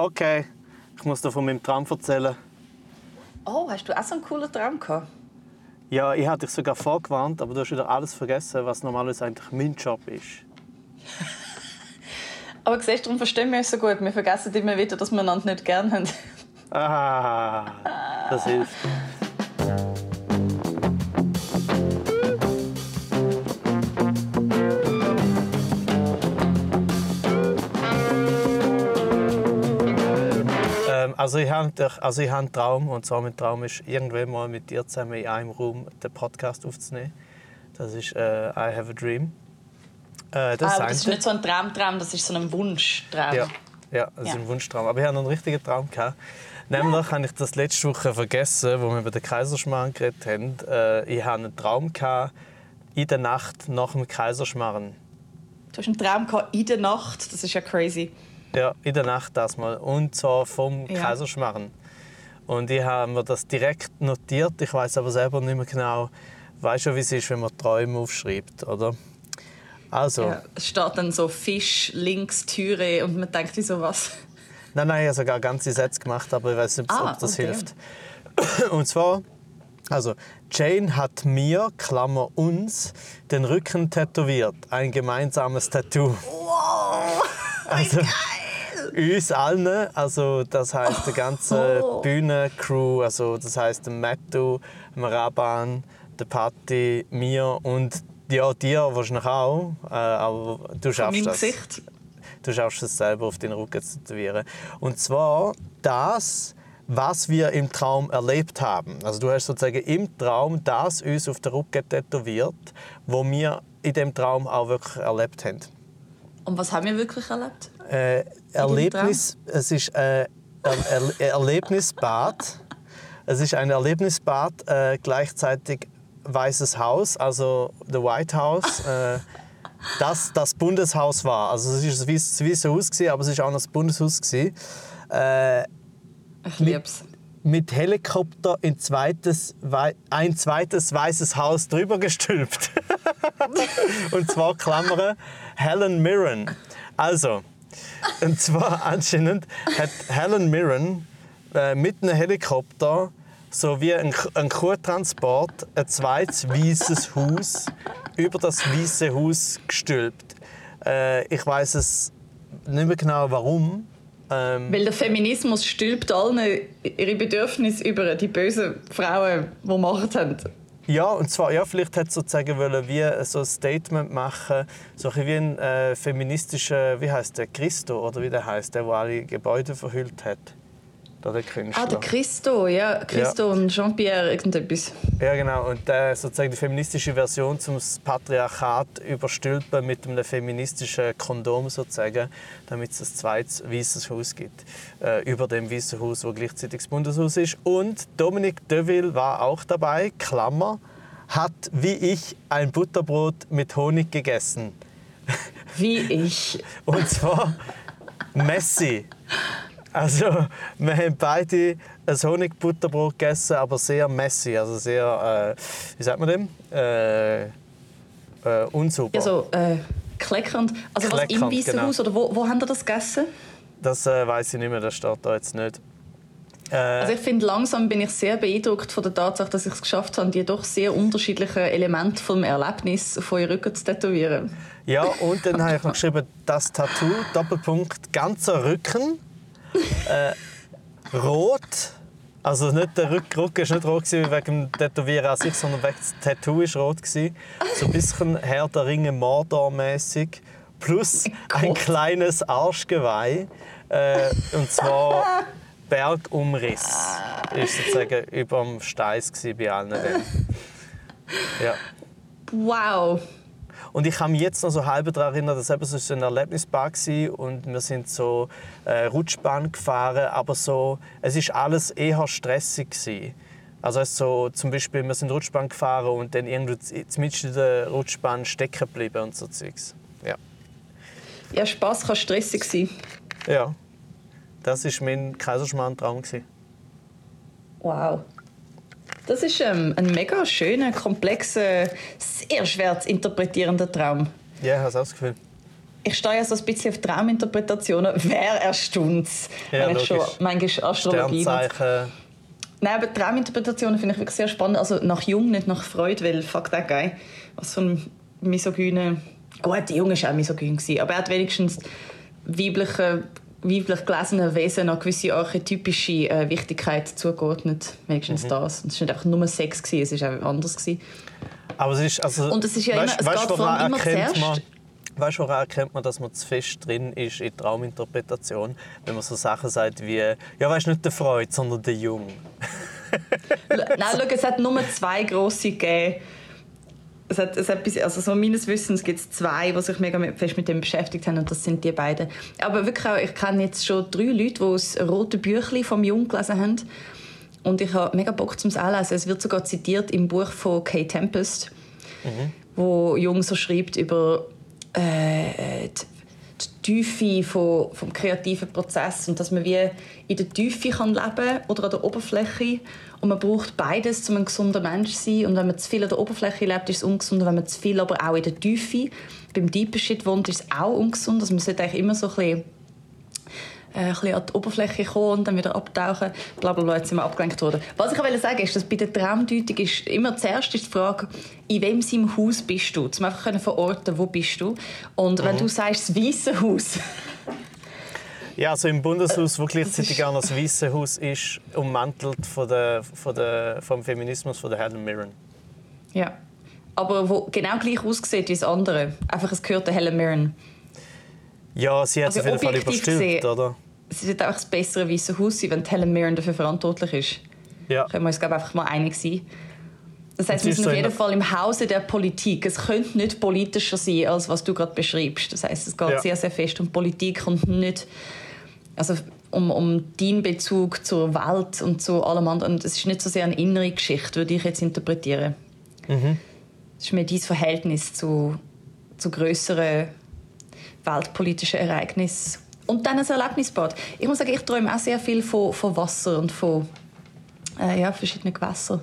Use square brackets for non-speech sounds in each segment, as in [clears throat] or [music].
Okay, ich muss dir von meinem Traum erzählen. Oh, hast du auch so einen coolen Traum gehabt? Ja, ich hatte dich sogar vorgewarnt, aber du hast wieder alles vergessen, was normalerweise eigentlich mein Job ist. [laughs] Aber siehst du, darum verstehen wir uns so gut. Wir vergessen immer wieder, dass wir einander nicht gern haben. Ah, das [laughs] hilft. Also ich habe also ich hab einen Traum und zwar mein Traum ist irgendwann mal mit dir zusammen in einem Raum den Podcast aufzunehmen. Das ist äh, I Have a Dream. Äh, das, ah, aber das ist nicht so ein Traumtraum, das ist so ein Wunschtraum. Ja, ja das ja. ist ein Wunschtraum. Aber ich hatte noch einen richtigen Traum. Gehabt. Nämlich ja. habe ich das letzte Woche vergessen, wo wir über den Kaiserschmarrn geredet haben. Äh, ich hatte einen Traum gehabt, in der Nacht nach dem Kaiserschmarrn. Du hast einen Traum gehabt, in der Nacht? Das ist ja crazy. Ja, in der Nacht das mal. Und zwar vom ja. Kaiserschmarrn. Und ich habe mir das direkt notiert. Ich weiß aber selber nicht mehr genau. Weißt du, wie es ist, wenn man Träume aufschreibt, oder? Also. Ja, es steht dann so Fisch, links, Türe und man denkt, so was. Nein, nein, ich habe sogar ganze Sätze gemacht, aber ich weiß nicht, ah, ob das okay. hilft. [coughs] Und zwar, also Jane hat mir, Klammer uns, den Rücken tätowiert. Ein gemeinsames Tattoo. Wow! [laughs] Also, uns allen, also das heißt die ganze oh. Bühnencrew, also das heißt der Mattu, Raban, der Patti, mir und ja, dir wahrscheinlich auch, äh, aber du schaffst das. Gesicht. Du schaffst es selber auf den Rücken zu tätowieren. Und zwar das, was wir im Traum erlebt haben. Also du hast sozusagen im Traum das uns auf den Rücken tätowiert, wo wir in dem Traum auch wirklich erlebt haben. Und was haben wir wirklich erlebt? Äh, Erlebnis, es ist äh, er Erlebnisbad. Es ist ein Erlebnisbad, äh, gleichzeitig Weißes Haus, also the White House. Äh, das das Bundeshaus war. Also es war das Weiße Haus, aber es war auch noch das Bundeshaus. Äh, ich lieb's. Mit, mit Helikopter in zweites, ein zweites Weißes Haus drüber gestülpt. [laughs] und zwar Klammern Helen Mirren. Also, [laughs] und zwar anscheinend hat Helen Mirren äh, mit einem Helikopter so wie ein, ein Kuhtransport ein zweites weißes Haus über das weiße Haus gestülpt. Äh, ich weiß es nicht mehr genau, warum. Ähm, Weil der Feminismus stülpt allen ihre Bedürfnisse über die bösen Frauen, die Macht haben. Ja, und zwar, ja, vielleicht hat sozusagen wollen wie so ein Statement machen, so wie ein äh, feministischer, wie heißt der, Christo oder wie der heißt, der, der alle Gebäude verhüllt hat der Künstler. Ah, der Christo, ja. Christo ja. und Jean-Pierre, irgendetwas. Ja, genau. Und äh, sozusagen die feministische Version zum Patriarchat überstülpen mit einem feministischen Kondom sozusagen, damit es ein zweites weißes Haus gibt. Äh, über dem weißen Haus, wo gleichzeitig das Bundeshaus ist. Und Dominique Deville war auch dabei, Klammer, hat wie ich ein Butterbrot mit Honig gegessen. Wie ich. Und zwar [laughs] Messi. Also, wir haben beide ein Honigbutterbrot gegessen, aber sehr messy, also sehr, äh, wie sagt man dem? Äh, äh, unsauber. Also, äh, kleckernd. Also kleckernd, was im Weißen genau. Haus, oder wo, wo haben ihr das gegessen? Das äh, weiß ich nicht mehr, das steht da jetzt nicht. Äh, also ich finde, langsam bin ich sehr beeindruckt von der Tatsache, dass ich es geschafft habe, die doch sehr unterschiedlichen Elemente vom Erlebnis von ihrem Rücken zu tätowieren. Ja, und dann habe ich noch geschrieben, das Tattoo, Doppelpunkt, ganzer Rücken äh, rot. Also nicht der Rücken war nicht rot wegen dem Tätowieren an sich, sondern wegen das Tattoo war rot. So ein bisschen Herr der Ringe Mordor-mäßig. Plus ein kleines Arschgeweih. Äh, und zwar Bergumriss. Ist sozusagen über dem Steiß bei allen. Ja. Wow. Und ich kann mich jetzt noch so halb daran erinnern, dass es so ein Erlebnispark war und wir sind so äh, Rutschbahn gefahren, aber so, es ist alles eher stressig gewesen. Also so, zum Beispiel, wir sind Rutschbahn gefahren und dann irgendwo zumindest in der Rutschbahn stecken geblieben und so Zeugs. Ja. Ja, Spaß kann stressig sein. Ja. Das war mein Kaiserschmarrn-Traum. Wow. Das ist ähm, ein mega schöner, komplexer, sehr schwer zu interpretierender Traum. Ja, ich habe das Gefühl. ich stehe ja so ein bisschen auf Trauminterpretationen. Wer erstaunt Ja, wenn ich schon logisch. manchmal Astrologie... Sternzeichen. Nein, aber Trauminterpretationen finde ich wirklich sehr spannend. Also nach Jung, nicht nach Freud, weil fuck that guy. Was für ein misogyne... Gut, Jung war auch misogyn, aber er hat wenigstens weibliche, weiblich gelesenen Wesen noch gewisse archetypische äh, Wichtigkeit zugeordnet. Wenigstens Mhm. das. Und es war nicht einfach nur Sex, gewesen, es war auch anders. Gewesen. Aber es ist, also, Und es ist ja immer- es geht vor allem immer erkennt zuerst- man, Weißt du, woran erkennt man, dass man zu fest drin ist in Trauminterpretation? Wenn man so Sachen sagt wie, ja, weißt du, nicht der Freud, sondern der Jung. Nein, schau, es hat nur zwei grosse gegeben. Es hat, es hat bis, also so meines Wissens gibt es zwei, die sich mega fest mit dem beschäftigt haben und das sind die beiden. Aber wirklich auch, ich kenne jetzt schon drei Leute, die das rote Büchlein vom Jung gelesen haben und ich habe mega Bock zum Anlesen. Es wird sogar zitiert im Buch von Kay Tempest, wo Jung so schreibt über äh, die, die Tiefe von, vom kreativen Prozess und dass man wie in der Tiefe kann leben oder an der Oberfläche. Und man braucht beides, um ein gesunder Mensch zu sein. Und wenn man zu viel an der Oberfläche lebt, ist es ungesund. Wenn man zu viel aber auch in der Tiefe beim Deeper Shit wohnt, ist es auch ungesund. Also man sollte eigentlich immer so ein bisschen äh, ein bisschen an die Oberfläche kommen und dann wieder abtauchen. Bla, bla, bla, jetzt sind wir abgelenkt worden. Was ich will sagen ist, dass bei der Traumdeutung ist immer zuerst ist die Frage, in wem seinem Haus bist du? Um einfach können verorten, wo bist du? Und wenn du sagst, das Weiße Haus, Ja, also im Bundeshaus, wo gleichzeitig auch noch das Weiße Haus ist, ummantelt von der, von der, vom Feminismus von der Helen Mirren. ja. aber wo genau gleich aussieht wie das andere. Einfach, es gehört der Helen Mirren. Ja, sie hat es Also auf jeden Fall überstülpt, gesehen- oder? Es wird einfach das bessere Weiße Haus sein, wenn Helen Mirren dafür verantwortlich ist. Ja. können wir uns glaube ich, einfach mal einig sein. Das heißt, wir sind auf jeden Fall im Hause der Politik. Es könnte nicht politischer sein, als was du gerade beschreibst. Das heißt, es geht Ja. sehr, sehr fest um Politik und nicht also um, um deinen Bezug zur Welt und zu allem anderen. Und Es ist nicht so sehr eine innere Geschichte, würde ich jetzt interpretieren. Mhm. Es ist mehr dein Verhältnis zu, zu größeren weltpolitischen Ereignissen. Und dann ein Erlebnisbad. Ich muss sagen, ich träume auch sehr viel von, von Wasser und von äh, ja, verschiedenen Gewässern.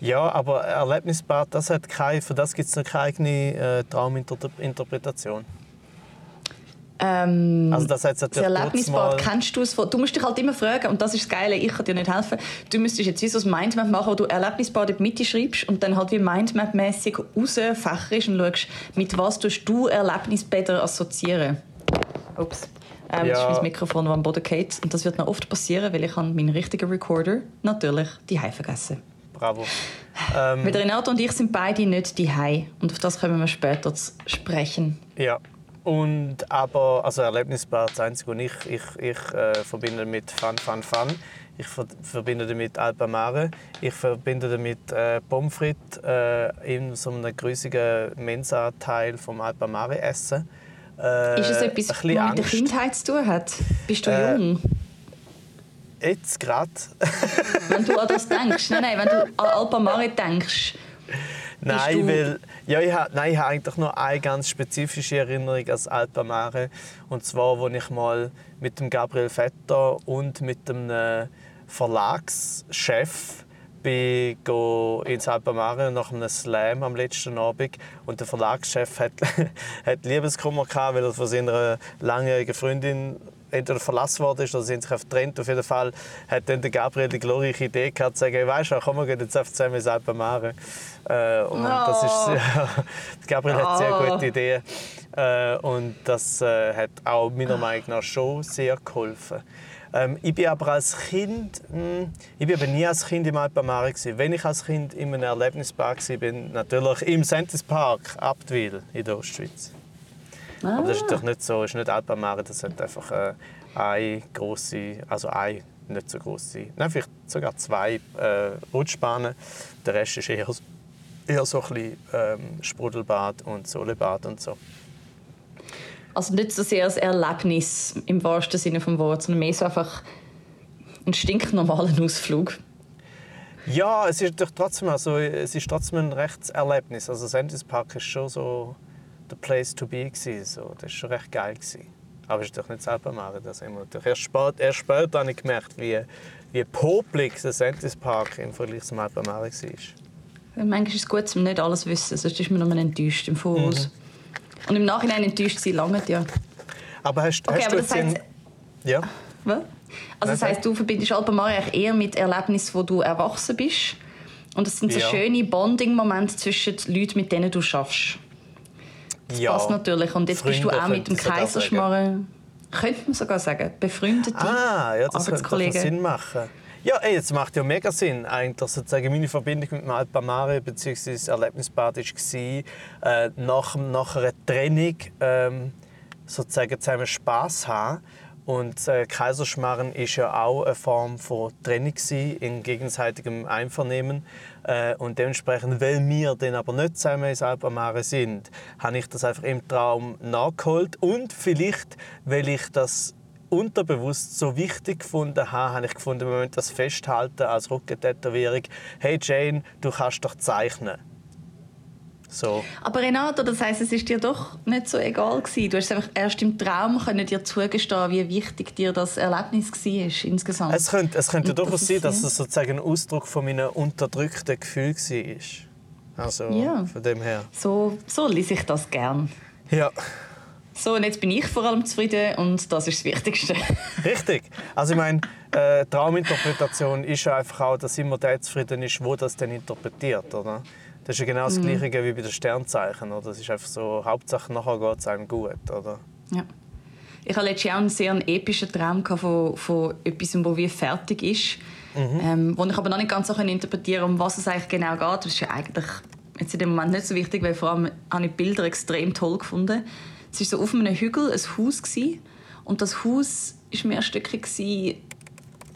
Ja, aber Erlebnisbad, das hat keine, für das gibt es keine eigene äh, Trauminterpretation. Ähm, Also das hat das Erlebnisbad, kennst du es? von- Du musst dich halt immer fragen, und das ist das Geile, ich kann dir nicht helfen. Du müsstest jetzt wie so ein Mindmap machen, wo du Erlebnisbad in die Mitte schreibst und dann halt wie Mindmap-mässig rausfächerst und schaust, mit was tust du Erlebnisbäder assoziieren. Ups. Ähm, Das Ja. ist mein Mikrofon, das am Boden geht. Und das wird noch oft passieren, weil ich meinen richtigen Recorder natürlich die vergessen. Bravo. Ähm, Mit Renato und ich sind beide nicht die Und auf das kommen wir später zu sprechen. Ja. Und aber, also Erlebnisbad, das Einzige, was ich, ich, ich äh, verbinde mit Fun, Fun, Fun. Ich ver verbinde damit Alpamare. Ich verbinde damit äh, Pommes frites äh, in so einem grüssigen Mensa-Teil vom Alpamare essen. Äh, Ist es etwas, was mit der Angst. Kindheit zu tun hat? Bist du Äh, jung? Jetzt gerade. Wenn du an das denkst. Nein, nein, wenn du an Alpamare denkst. Nein, du- weil ja, ich habe nein, eigentlich nur eine ganz spezifische Erinnerung das Alpamare. Und zwar, als ich mal mit dem Gabriel Vetter und mit dem äh, Verlagschef bin ins Alpamare nach einem Slam am letzten Abend. Und der Verlagschef hat, [laughs] hat Liebeskummer gehabt, weil er von seiner langjährigen Freundin entweder verlassen worden ist oder haben sich getrennt. Auf jeden Fall hat dann der Gabriel die glorreiche Idee gehabt, zu sagen, hey, weißt du, komm, wir gehen jetzt einfach zusammen ins Alpamare. Äh, und das ist, ja, [laughs] Gabriel hat sehr gute Ideen. Äh, und das äh, hat auch meiner Meinung nach schon sehr geholfen. Ähm, ich bin aber als Kind, mh, ich bin aber nie als Kind im gewesen. Wenn ich als Kind in einem Erlebnispark war, bin natürlich im Sentis Park, Abtwil in der Ostschweiz. Aber das ist natürlich nicht so, ist nicht Alpamare, das hat einfach äh, eine große, also eine nicht so große, nein, vielleicht sogar zwei äh, Rutschbahnen. Der Rest ist eher, eher so ein bisschen ähm, Sprudelbad und Solebad und so. Also nicht so sehr als Erlebnis im wahrsten Sinne des Wortes, sondern mehr so einfach ein stinknormalen Ausflug. Ja, es ist doch trotzdem, also, es ist trotzdem ein Rechtserlebnis. Also Sentis Park ist schon so the place to be gewesen, so. Das war schon recht geil gewesen. Aber es ist doch nicht selber machen, das haben wir natürlich erst später, erst später habe ich gemerkt, wie, wie popelig der Sentis Park im Vergleich zum Alpamare war. Manchmal ist es gut, um nicht alles zu wissen, sonst ist man nur enttäuscht im Voraus. Und im Nachhinein enttäuscht sie lange ja. Aber hast, Okay, hast aber du das heißt. Ja? was? Also das heißt, du verbindest eigentlich eher mit Erlebnissen, wo du erwachsen bist. Und das sind so Ja. schöne Bonding-Momente zwischen den Leuten, mit denen du schaffst. Das ja. passt natürlich. Und jetzt bist du Freunde auch mit dem. Kaiserschmarren, könnte man sogar sagen, befreundete Ah, ja, das könnte. Sinn machen. Ja, ey, jetzt macht ja mega Sinn. Eigentlich sozusagen meine Verbindung mit dem Alpamare bzw. das Erlebnisbad war, äh, nach, nach einer Trennung ähm, sozusagen zusammen Spass haben. Und äh, Kaiserschmarren ist ja auch eine Form von Trennung in gegenseitigem Einvernehmen. Äh, und dementsprechend, weil wir dann aber nicht zusammen ins Alpamare sind, habe ich das einfach im Traum nachgeholt. Und vielleicht, weil ich das unterbewusst so wichtig gefunden habe, habe ich gefunden, wir müssen das festhalten als Rückentätowierung. Hey Jane, du kannst doch zeichnen. So. Aber Renato, das heißt, es ist dir doch nicht so egal gewesen. Du hast einfach erst im Traum können dir zugestehen, wie wichtig dir das Erlebnis war insgesamt. Es könnte, es könnte durchaus sein, dass es sozusagen ein Ausdruck von meinem unterdrückten Gefühl war. Also Ja. von dem her. so, so lese ich das gern. Ja, So, und jetzt bin ich vor allem zufrieden und das ist das Wichtigste. [laughs] richtig. Also ich meine, äh, Trauminterpretation ist ja einfach auch, dass immer der zufrieden ist, wo das dann interpretiert, oder? Das ist ja genau das Mhm. Gleiche wie bei den Sternzeichen, oder? Das ist einfach so, Hauptsache nachher geht es einem gut, oder? Ja. Ich hatte letztes Jahr einen sehr epischen Traum von, von etwas, das wie fertig ist. Ähm, wo ich aber noch nicht ganz so interpretieren konnte, um was es eigentlich genau geht. Das ist ja eigentlich jetzt in dem Moment nicht so wichtig, weil vor allem habe ich die Bilder extrem toll gefunden. Es war so auf einem Hügel ein Haus. Gewesen, und das Haus war mehrstöckig. Gewesen.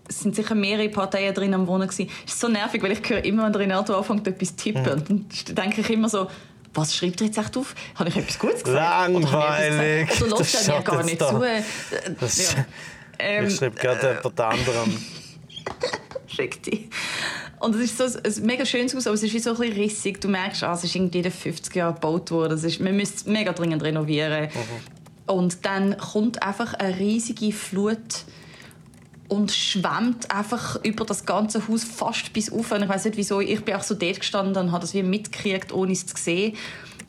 Es sind sicher mehrere Parteien drin am Wohnen. Gewesen. Es ist so nervig, weil ich höre immer, wenn der Renato anfängt, etwas zu tippen. Und dann denke ich immer so, was schreibt er jetzt echt auf? Habe ich etwas Gutes gesagt? Langweilig. etwas Das lässt er mir gar nicht da. zu? Äh, Das- ja. Ähm, Ich schreibe gerade jemand anderem. [laughs] Richtig. Und es ist so ein, mega schönes Haus, aber es ist wie so ein bisschen rissig. Du merkst, ah, es ist irgendwie in den 50 Jahren gebaut worden. Es ist, man müsste es mega dringend renovieren. Und dann kommt einfach eine riesige Flut und schwemmt einfach über das ganze Haus fast bis auf. Ich weiß nicht wieso. Ich bin auch so dort gestanden und habe das wie mitgekriegt, ohne es zu sehen.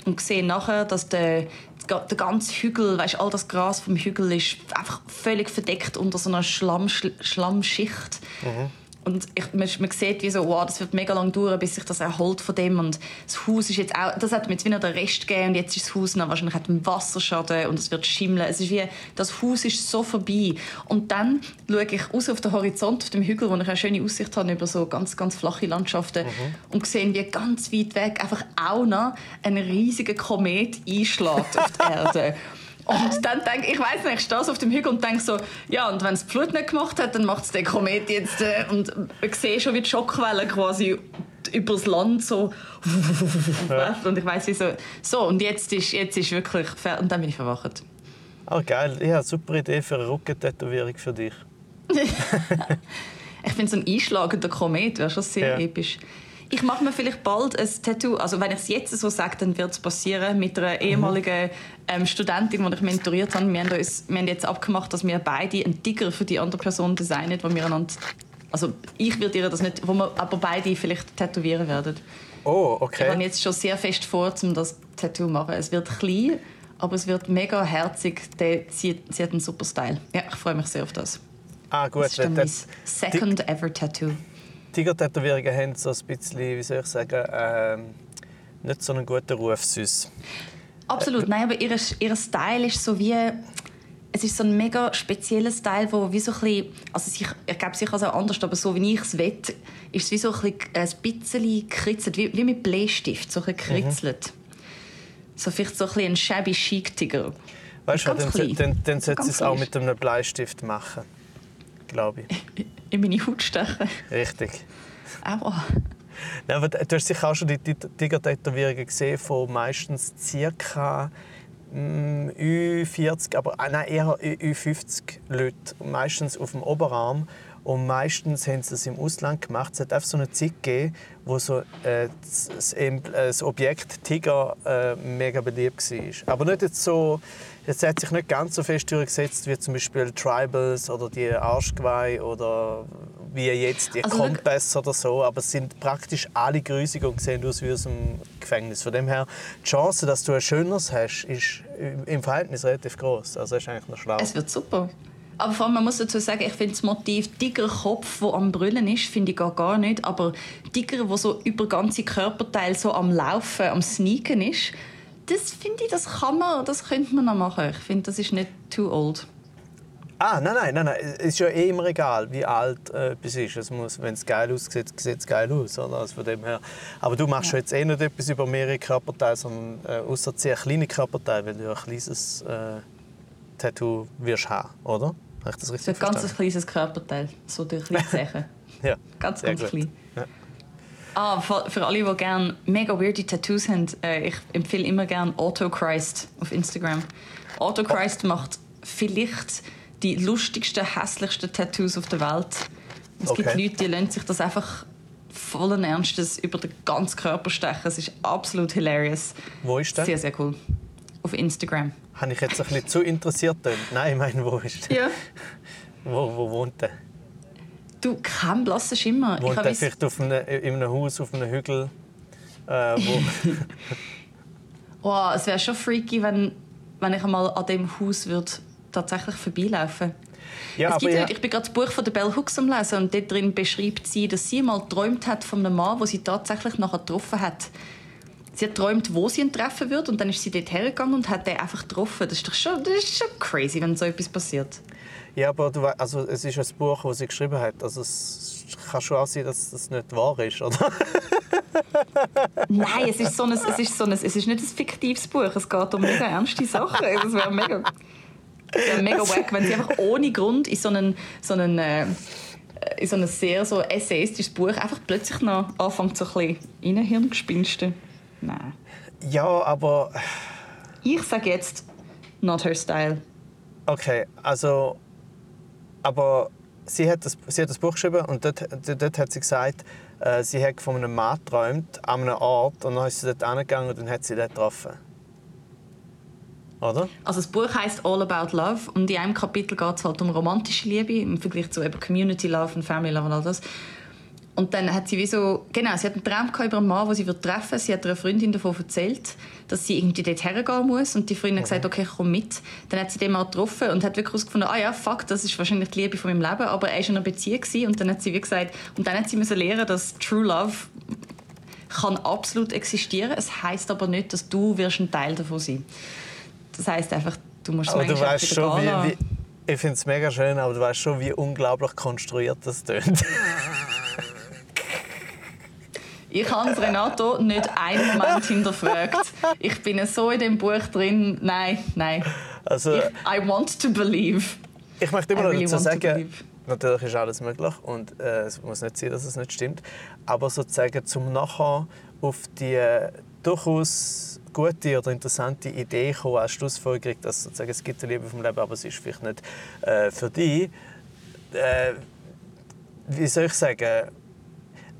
Und gesehen nachher, dass der, der ganze Hügel, weißt, all das Gras vom Hügel ist einfach völlig verdeckt unter so einer Schlamm, Schlammschicht. Und ich, man, man sieht, wie so, wow, das wird mega lang dauern, bis sich das erholt von dem. Und das Haus ist jetzt auch, das hat mir jetzt wieder den Rest gegeben und jetzt ist das Haus noch wahrscheinlich hat einen Wasserschaden und es wird schimmeln. Es ist wie, das Haus ist so vorbei. Und dann schaue ich raus auf den Horizont, auf dem Hügel, wo ich eine schöne Aussicht habe über so ganz, ganz flache Landschaften und sehe, wie ganz weit weg einfach auch noch ein riesiger Komet einschlägt auf die [laughs] Erde. Und dann denke ich, ich weiß nicht, ich stehe so auf dem Hügel und denke so, ja, und wenn es die Flut nicht gemacht hat, dann macht es der Komet jetzt. Äh, und ich sehe schon wie die Schockwelle quasi über das Land so. Und ich weiß wie so, so, und jetzt ist, jetzt ist wirklich fertig. Und dann bin ich verwacht. Ah, geil. Ich habe eine super Idee für eine Rückentätowierung für dich. [laughs] Ich finde so ein einschlagender Komet wäre schon sehr Ja. episch. Ich mache mir vielleicht bald ein Tattoo, also wenn ich es jetzt so sage, dann wird es passieren, mit einer ehemaligen ähm, Studentin, die ich mentoriert habe. Wir haben, uns, wir haben jetzt abgemacht, dass wir beide einen Ticker für die andere Person designen, wo wir einander, also ich würde ihr das nicht, wo wir aber beide vielleicht tätowieren werden. Oh, Ich habe okay. jetzt schon sehr fest vor, um das Tattoo zu machen. Es wird klein, aber es wird mega herzig. Der, sie, sie hat einen super Style. Ja, ich freue mich sehr auf das. Ah, gut. Das ist dann mein second ever Tattoo. Tiger-Tätowierungen haben so ein bisschen, wie soll ich sagen, ähm, nicht so einen guten Ruf süß. Absolut, nein, aber ihr, ihr Style ist so wie... Es ist so ein mega spezieller Style, wo wie so ein bisschen... Also ich, ich glaube, sicher auch anders, aber so wie ich es will, ist es wie so ein bisschen, ein bisschen gekritzelt, wie, wie mit Bleistift, so ein bisschen gekritzelt. So vielleicht so ein, bisschen ein shabby chic Tiger. Weißt du, dann, dann, dann sollte Ganz sie es auch mit einem Bleistift machen. Glaube ich. [laughs] In meine Haut stechen. Richtig. Aua. Nein, aber du hast sicher auch schon die Tiger-Tätowierungen gesehen von meistens ca. mm, Ü40, aber äh, nein, eher Ü- Ü50 Leute. Meistens auf dem Oberarm. Und meistens haben sie es im Ausland gemacht. Es hat einfach so eine Zeit gegeben, wo so, äh, das, das äh, das Objekt Tiger äh, mega beliebt war. Aber nicht jetzt so... Jetzt hat sich nicht ganz so fest durchgesetzt wie zum Beispiel Tribals oder die Arschgeweih oder wie jetzt die Also Kompass oder so. Aber es sind praktisch alle grusig und sehen aus wie aus dem Gefängnis. Von dem her, die Chance, dass du ein schöneres hast, ist im Verhältnis relativ groß. Also ist eigentlich noch schlau. Es wird super. Aber vor allem, man muss dazu sagen, ich finde das Motiv dicker Kopf, wo am Brüllen ist, finde ich gar, gar nicht. Aber dicker, wo so über ganze Körperteile so am Laufen, am Sneaken ist, das finde ich, das kann man, das könnte man noch machen. Ich finde, das ist nicht too old. Ah, nein, nein, nein, nein. Es ist ja eh immer egal, wie alt äh, etwas ist. Es muss, wenn es geil aussieht, sieht es geil aus. Oder? Also von dem her. Aber du machst ja. jetzt eh nicht etwas über mehrere Körperteile, sondern äh, außer sehr kleine Körperteile, weil du ein kleines äh, Tattoo wirst haben, oder? Habe ich das richtig so ein ganz kleines Körperteil, so durch die Sachen. [laughs] ja, ganz, ganz klein. Ah, für, für alle, die gerne mega weirde Tattoos haben, äh, ich empfehle immer gerne Autochrist auf Instagram. Autochrist oh. macht vielleicht die lustigsten, hässlichsten Tattoos auf der Welt. Es okay. gibt Leute, die lassen sich das einfach vollen Ernstes über den ganzen Körper stechen. Es ist absolut hilarious. Wo ist das? Sehr, sehr cool. Auf Instagram. Habe ich jetzt ein bisschen zu interessiert? Nein, ich meine, wo ist der? Ja. Wo, wo wohnt der? Du, kein blasser Schimmer. Wohnt der vielleicht auf einem, in einem Haus auf einem Hügel? Äh, wo... [laughs] oh, es wäre schon freaky, wenn, wenn ich einmal an dem Haus würde tatsächlich vorbeilaufen. Ja, es gibt ja. ich bin gerade das Buch von der Bell Hooks am lesen und dort drin beschreibt sie, dass sie mal geträumt hat von einem Mann, wo sie tatsächlich nachher getroffen hat. Sie hat geträumt, wo sie ihn treffen wird und dann ist sie dort hergegangen und hat den einfach getroffen. Das ist doch schon, das ist schon crazy, wenn so etwas passiert. Ja, aber du, also, es ist ein Buch, das sie geschrieben hat. Also es kann schon auch sein, dass das nicht wahr ist, oder? [laughs] Nein, es ist, so ein, es, ist so ein, es ist nicht ein fiktives Buch. Es geht um mega ernste Sachen. Das wäre mega... Ja, mega wack, wenn sie einfach ohne Grund in so einen, so einen äh, in so ein sehr so essayistisches Buch einfach plötzlich noch anfängt so ein bisschen Hirngespinste. Nein. Ja, aber... Ich sage jetzt, not her style. Okay, also... Aber sie hat das, sie hat das Buch geschrieben und dort, dort hat sie gesagt, äh, sie hat von einem Mann geträumt, an einem Ort, und dann ist sie dort angegangen und dann hat sie dort getroffen. Oder? Also das Buch heißt All About Love und in einem Kapitel geht es halt um romantische Liebe im Vergleich zu eben Community Love und Family Love und all das. Und dann hat sie wie so, genau, sie hat einen Traum über einen Mann, den sie wird treffen. Sie hat einer Freundin davon erzählt, dass sie irgendwie dort hergehen muss. Und die Freundin hat gesagt, okay, komm mit. Dann hat sie den mal getroffen und hat wirklich herausgefunden, ah ja, fuck, das ist wahrscheinlich die Liebe von meinem Leben. Aber er war in einer Beziehung. Und dann hat sie wie gesagt, und dann hat sie müssen lernen, dass True Love kann absolut existieren. Es heißt aber nicht, dass du wirst ein Teil davon sein. Das heißt einfach, du musst aber du weißt schon, wie, wie, Ich finde es mega schön, aber du weißt schon, wie unglaublich konstruiert das tönt. [laughs] Ich habe Renato nicht einen Moment hinterfragt. Ich bin so in dem Buch drin. Nein, nein. Also, ich, I want to believe. Ich möchte immer noch really dazu sagen, natürlich ist alles möglich und äh, es muss nicht sein, dass es nicht stimmt. Aber sozusagen zum nachher auf die äh, durchaus gute oder interessante Idee kommen als Schlussfolgerung, dass sozusagen, es gibt eine Liebe vom Leben, aber es ist vielleicht nicht äh, für dich. Äh, wie soll ich sagen?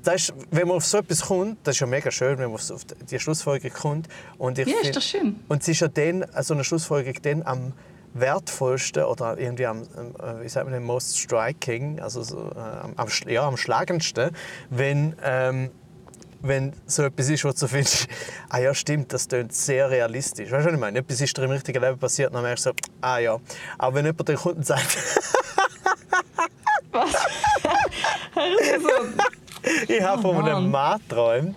Das ist, wenn man auf so etwas kommt, das ist ja mega schön, wenn man auf die Schlussfolgerung kommt. Und ich ja, ist das schön. Und es ist ja dann, so eine Schlussfolgerung dann am wertvollsten oder irgendwie am, äh, wie sagt man, most striking, also so, äh, am, ja, am schlagendsten, wenn ähm, wenn so etwas ist, wo du findest, [laughs] ah ja, stimmt, das klingt sehr realistisch. Weißt du, was ich meine? Etwas ist dir im richtigen Leben passiert, dann merkst du so, ah ja. Aber wenn jemand den Kunden sagt, [laughs] was? [laughs] ich habe von einem oh Mann geträumt,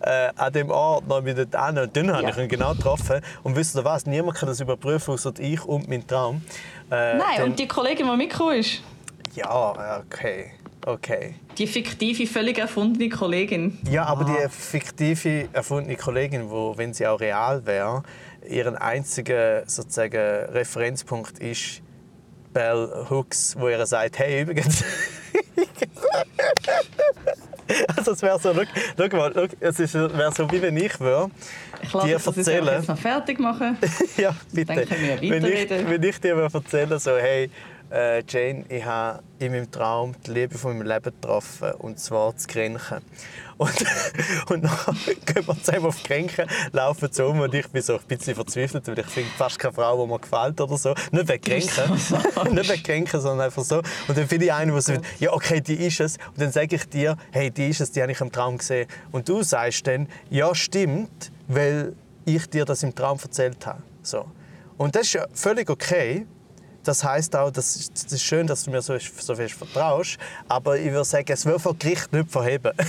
äh, an dem Ort noch wieder an und dann habe ja. ich ihn genau getroffen. Und wisst ihr was, niemand kann das überprüfen, außer ich und mein Traum. Äh, Nein, dann... und die Kollegin, die mitgekommen ist? Ja, okay. Okay. Die fiktive, völlig erfundene Kollegin. Ja, aber ah. die fiktive, erfundene Kollegin, wo, wenn sie auch real wäre, ihren einziger sozusagen Referenzpunkt ist Bell Hooks, wo er sagt, hey, übrigens. [laughs] [laughs] also es wäre so, schau, schau mal, schau, es wäre so, wie wenn ich würde ich dir das erzählen. Ich jetzt noch fertig machen. [laughs] ja, bitte. Dann können wir wenn, ich, wenn ich dir erzählen so, hey, äh, Jane, ich habe in meinem Traum die Liebe von meinem Leben getroffen, und zwar zu Grenchen. Und, [laughs] und dann gehen wir zusammen auf Grenchen, laufen so um und ich bin so ein bisschen verzweifelt, weil ich finde fast keine Frau, die mir gefällt oder so. Nicht wegen Grenchen, [laughs] nicht wegen Grenchen, sondern einfach so. Und dann finde ich eine, die so, ja okay, die ist es. Und dann sage ich dir, hey, die ist es, die habe ich im Traum gesehen. Und du sagst dann, ja stimmt, weil ich dir das im Traum erzählt habe. So. Und das ist ja völlig okay. Das heißt auch, das ist, das ist schön, dass du mir so, so fest vertraust. Aber ich würde sagen, es wird vor Gericht nicht verheben. [laughs]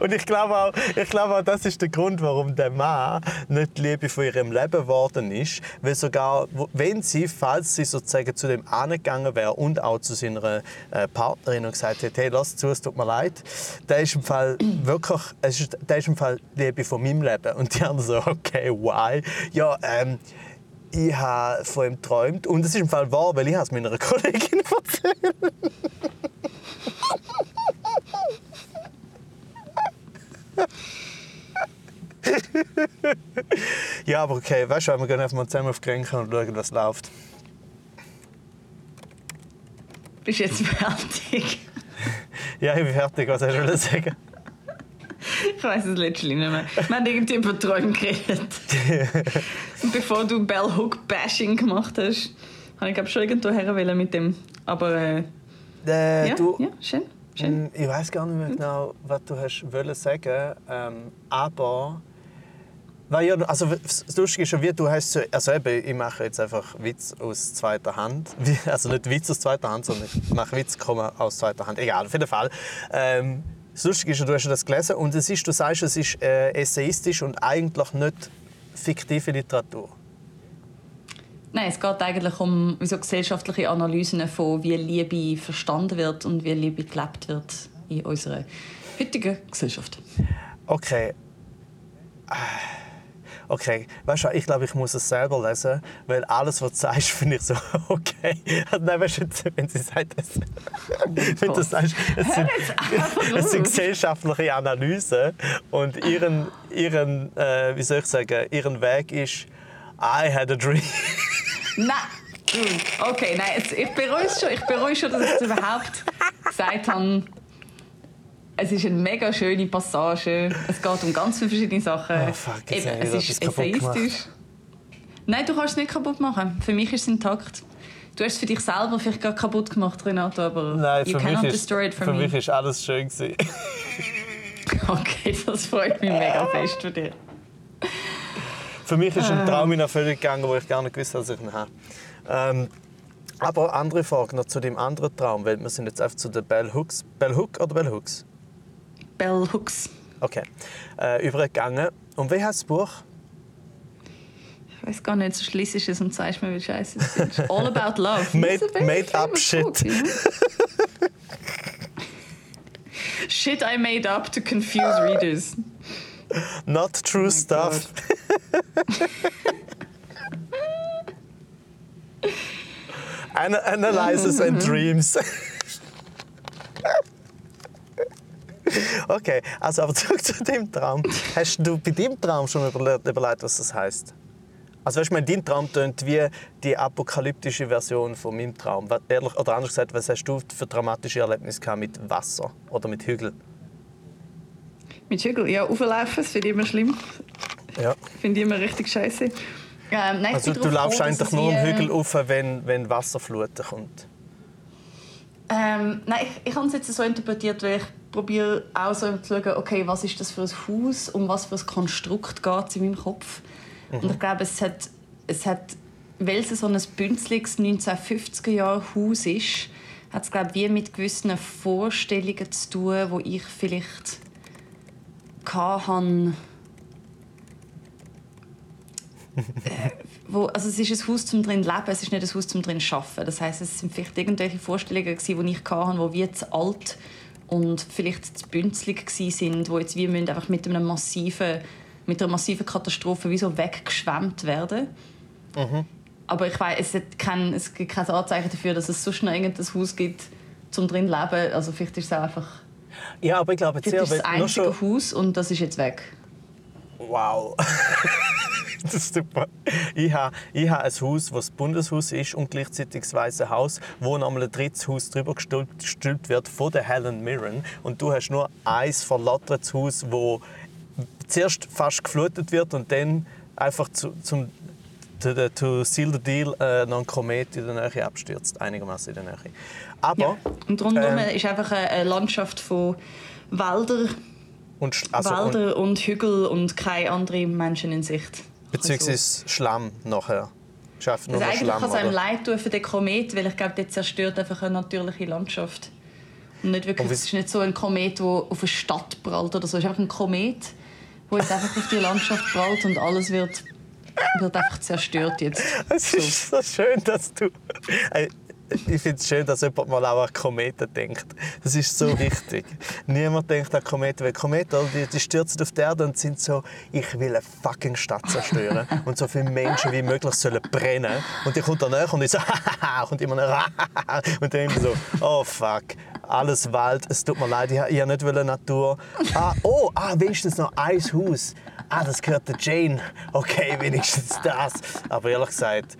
Und ich glaube, auch, ich auch, das ist der Grund, warum der Mann nicht die Liebe von ihrem Leben geworden ist. Weil sogar, wenn sie, falls sie sozusagen zu dem angegangen wäre und auch zu seiner äh, Partnerin und gesagt hätte, hey, lass zu, es tut mir leid, der ist im Fall [clears throat] wirklich, es ist, der ist im Fall die Liebe von meinem Leben. Und die anderen so, okay, why? Ja, ähm, ich habe von ihm geträumt und es ist im Fall wahr, weil ich es meiner Kollegin [laughs] erzählt ja, aber okay, weißt du, wir gehen einfach mal zusammen auf Grenken und schauen, was läuft. Bist du jetzt fertig? [laughs] ja, ich bin fertig. Was hast du sagen? Ich weiß es letztlich nicht mehr. Haben irgendwie über Träume geredet. Und [laughs] bevor du Bell Hook Bashing gemacht hast, habe ich glaube schon irgendwo her mit dem. Aber äh, äh, ja, du, ja, schön. schön. Mm, ich weiß gar nicht mehr genau, was du hast wollen sagen, ähm, aber weil ja, also das Lustige ist schon, wie du hast, also eben, ich mache jetzt einfach Witz aus zweiter Hand, [laughs] also nicht Witz aus zweiter Hand, sondern ich mache Witz aus zweiter Hand. Egal, auf jeden Fall. Ähm, das Lustige ist, du hast das gelesen und es ist, du sagst, es ist äh, essayistisch und eigentlich nicht fiktive Literatur. Nein, es geht eigentlich um so gesellschaftliche Analysen von, wie Liebe verstanden wird und wie Liebe gelebt wird in unserer heutigen Gesellschaft. Okay. Okay, weißt du, ich glaube, ich muss es selber lesen, weil alles, was du sagst, [laughs] finde ich so okay. Nein, weißt du, wenn sie sagt, es, oh wenn du sagst, es sind, [laughs] es sind gesellschaftliche Analysen und ihren, ihren äh, wie soll ich sagen, ihren Weg ist I had a dream. Nein. Okay, nein, ich bereue schon, ich bereue schon, dass ich es überhaupt [laughs] gesagt habe. Es ist eine mega schöne Passage. Es geht um ganz viele verschiedene Sachen. Oh, fuck, Eben, es ist essayistisch. Nein, du kannst es nicht kaputt machen. Für mich ist es intakt. Du hast es für dich selber vielleicht gerade kaputt gemacht, Renato, aber Nein, you für cannot mich destroy it for für me. mich ist alles schön [laughs] okay, das freut mich mega fest für dich. Für mich ist ein Traum in Erfüllung gegangen, wo ich gar nicht gewusst dass ich ihn habe. Ähm, aber andere Frage noch zu dem anderen Traum, weil wir sind jetzt einfach zu den Bell Hooks. Bell Hook oder Bell Hooks? Bell Hooks. Okay. Äh, übergegangen. Und wie heißt das Buch? Ich weiß gar nicht, so schließt es und sagst mir, wie scheiße es ist. [laughs] All About Love. Made, made up shit. Ja? shit I made up to confuse readers. Not true stuff. [laughs] Ana analyzes and [laughs] dreams. [laughs] okay, also aber [laughs] zurück zu dem Traum. Hast du bei deinem Traum schon überlegt, überlegt was das heißt? Also weißt du, mein, dein Traum tönt wie die apokalyptische Version von meinem Traum. Ehrlich, oder anders gesagt, was hast du für dramatische Erlebnisse gehabt mit Wasser oder mit Hügeln? Mit Hügel, ja, auflaufen, das finde ich immer schlimm. Ja. Finde ich immer richtig scheiße. Ähm, nein, ich Also du laufst eigentlich nur einen äh, Hügel rauf, wenn, wenn Wasserfluten kommt. Ähm, nein, ich, ich habe es jetzt so interpretiert, weil ich probiere auch so zu schauen, okay, was ist das für ein Haus, um was für ein Konstrukt geht es in meinem Kopf. Und ich glaube, es hat, es hat, weil es so ein bünzliges 1950er Jahre Haus ist, hat es glaube wie mit gewissen Vorstellungen zu tun, wo ich vielleicht hatte. Äh, [laughs] wo, also es ist ein Haus zum drin leben, es ist nicht ein Haus zum drin arbeiten. Das heißt, es sind vielleicht irgendwelche Vorstellungen gewesen, die ich hatte, die wie zu alt und vielleicht zu bünzlig waren, sind, wo jetzt wir müssen einfach mit einem massiven, mit einer massiven Katastrophe wie so weggeschwemmt werden. Aber ich weiß, es, kein, es gibt kein Anzeichen dafür, dass es so schnell irgendein Haus gibt zum drin leben. Also vielleicht ist es einfach Ja, aber ich glaube sehr, ist das einzige schon... Haus und das ist jetzt weg. Wow. [laughs] [laughs] das ist super. Ich habe, ich habe ein Haus, das Bundeshaus ist und gleichzeitig das Weiße Haus, wo nochmal ein drittes Haus drüber gestülpt, gestülpt wird von der Helen Mirren. Und du hast nur ein verlottertes Haus, wo zuerst fast geflutet wird und dann einfach zu, zum to, the, to seal the deal äh, noch ein Komet in der Nähe abstürzt, einigermaßen in der Nähe. Aber Ja. Und rundherum Ähm. ist einfach eine, Landschaft von Wäldern, und, also, und, Wälder und Hügel und keine anderen Menschen in Sicht. Beziehungsweise Schlamm nachher. Schafft nur Also noch eigentlich Schlamm. kann es einem oder? leid tun für den Komet, weil ich glaube, der zerstört einfach eine natürliche Landschaft. Und nicht wirklich, Und es ist nicht so ein Komet, der auf eine Stadt prallt oder so. Es ist einfach ein Komet, der jetzt einfach auf die Landschaft prallt und alles wird, wird einfach zerstört jetzt. [laughs] Es ist so schön, dass du. Ich finde es schön, dass jemand mal auch an Kometen denkt. Das ist so [laughs] wichtig. Niemand denkt an Kometen, weil Kometen die, die stürzen auf die Erde und sind so, ich will eine fucking Stadt zerstören [laughs] und so viele Menschen wie möglich sollen brennen. Und die kommt dann näher und ich so, [laughs] kommt immer näher und dann immer so, oh fuck, alles Wald, es tut mir leid, ich, ich nicht Natur. Ah, oh, ah, wenigstens noch ein Haus. Ah, das gehört der Jane. Okay, wenigstens das. Aber ehrlich gesagt,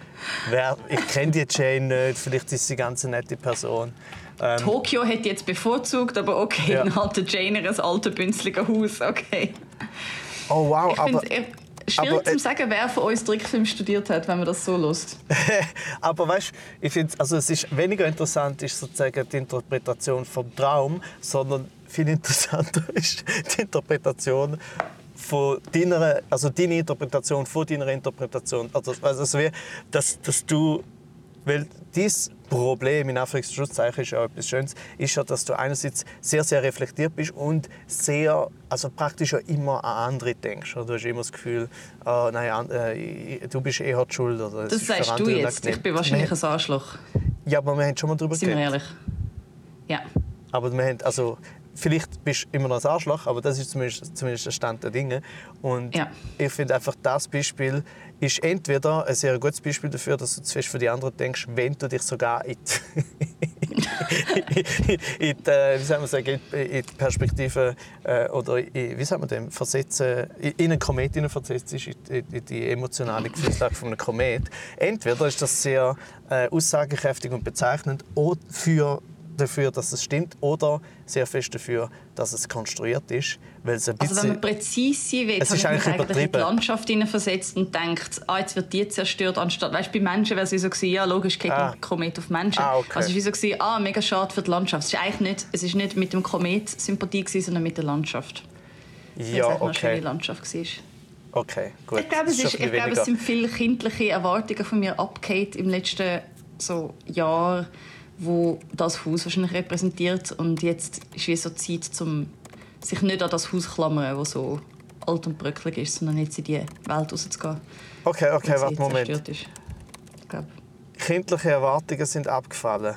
wer, ich kenne die Jane nicht. Vielleicht ist sie eine ganz nette Person. Ähm, Tokio hätte jetzt bevorzugt, aber okay, Ja. dann hat der Jane ein altes, bünzliges Haus. Okay. oh wow, Ich aber, finde es schwierig aber, äh, zu sagen, wer von uns Trickfilm studiert hat, wenn man das so lässt. [laughs] aber weißt, ich finde, also es ist weniger interessant ist sozusagen die Interpretation vom Traum, sondern viel interessanter [laughs] ist die Interpretation von deiner, also deine Interpretation von deiner Interpretation. Also, also wie, dass, dass du Weil dieses Problem, in Anführungszeichen, ist ja etwas Schönes, ist ja, dass du einerseits sehr, sehr reflektiert bist und sehr, also praktisch ja immer an andere denkst. Du hast immer das Gefühl, oh, nein, äh, du bist eh die schuld. Oder Das sagst du jetzt. Ich unangenehm. bin wahrscheinlich Wir- ein Arschloch. Ja, aber wir haben schon mal darüber Sind wir geredet. ehrlich? Ja. Aber wir haben, also, vielleicht bist du immer noch ein Arschloch, aber das ist zumindest, zumindest der Stand der Dinge. Und Ja. ich finde einfach, das Beispiel ist entweder ein sehr gutes Beispiel dafür, dass du zu fest für die anderen denkst, wenn du dich sogar in die, [laughs] in die, äh, wie soll man sagen, in die- Perspektive äh, oder in, wie soll man dem, versetzen, in in einen Komet versetzt ist, in die, in die emotionale Gefühlslage von einem Komet. Entweder ist das sehr äh, aussagekräftig und bezeichnend oder für dafür, dass es stimmt, oder sehr fest dafür, dass es konstruiert ist, weil es ein Also wenn bisschen... man präzise sein will, Es ist eigentlich eigentlich in die übertrieben. Landschaft hineinversetzt und denkt, ah, jetzt wird die zerstört, anstatt, weißt, bei Menschen wäre es so gewesen, ja logisch, geht Ah. Komet auf Menschen. Ah, okay. Also es war so gewesen, ah, mega schade für die Landschaft. Es ist eigentlich nicht, es ist nicht mit dem Komet Sympathie gewesen, sondern mit der Landschaft. Ja, einfach eine schöne okay. Landschaft war. Okay, gut. Ich glaube, es, ist, ich bisschen glaube, es sind viele kindliche Erwartungen von mir abgekehrt im letzten so Jahr, wo das Haus wahrscheinlich repräsentiert. Und jetzt ist wie so Zeit, um sich nicht an das Haus zu klammern, das so alt und bröckelig ist, sondern jetzt in die Welt rauszugehen. Okay, okay, warte, Moment. ist. Ich glaube, Kindliche Erwartungen sind abgefallen.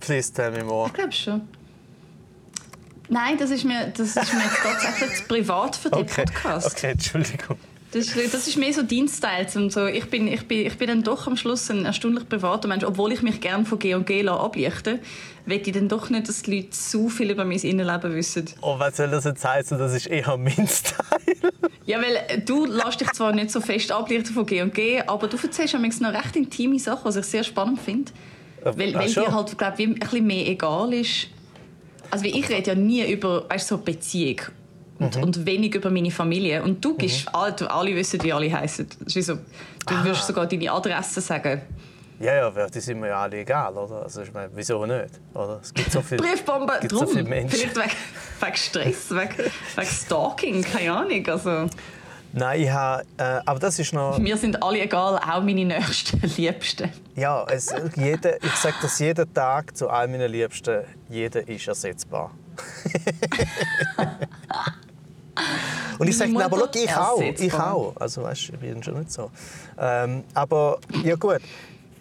Please tell me more. ich glaube schon. Nein, das ist mir, das ist mir jetzt tatsächlich privat für den Okay, Podcast. okay, Entschuldigung. Das ist, das ist mehr so Dienstteil. So. ich, bin, ich, bin, ich bin dann doch am Schluss ein erstaunlich privater Mensch. Obwohl ich mich gerne von G&G ablichten will ich dann doch nicht, dass die Leute so viel über mein Innenleben wissen. Oh, was soll das jetzt heißen? Das ist eher mein [laughs] Style. Ja, weil äh, du lässt dich zwar nicht so fest ablichten von G&G, aber du erzählst manchmal noch recht intime Sachen, was ich sehr spannend finde. Weil, ach weil schon. dir halt, glaub, wie ein bisschen mehr egal ist. Also ich rede ja nie über weißt, so Beziehung und, Mhm. und wenig über meine Familie. Und du gibst, alle, du- alle wissen, wie alle heißen. So, du Ah. wirst sogar deine Adresse sagen. Ja, ja, die sind mir ja alle egal, oder? Also ich meine, wieso nicht? Oder? Es gibt so viel, Briefbombe, gibt drum. so viele Menschen. Vielleicht wegen, wegen Stress, [laughs] wegen, wegen Stalking, keine Ahnung. Also, Nein, ich habe, äh, aber das ist noch, mir sind alle egal, auch meine nächsten [laughs] Liebsten. ja, es, jeder, ich sage das jeden Tag zu all meinen Liebsten, jeder ist ersetzbar. [laughs] Und ich sage, aber schau, ich auch, ich auch. Also weißt, ich bin schon nicht so. Ähm, aber ja gut,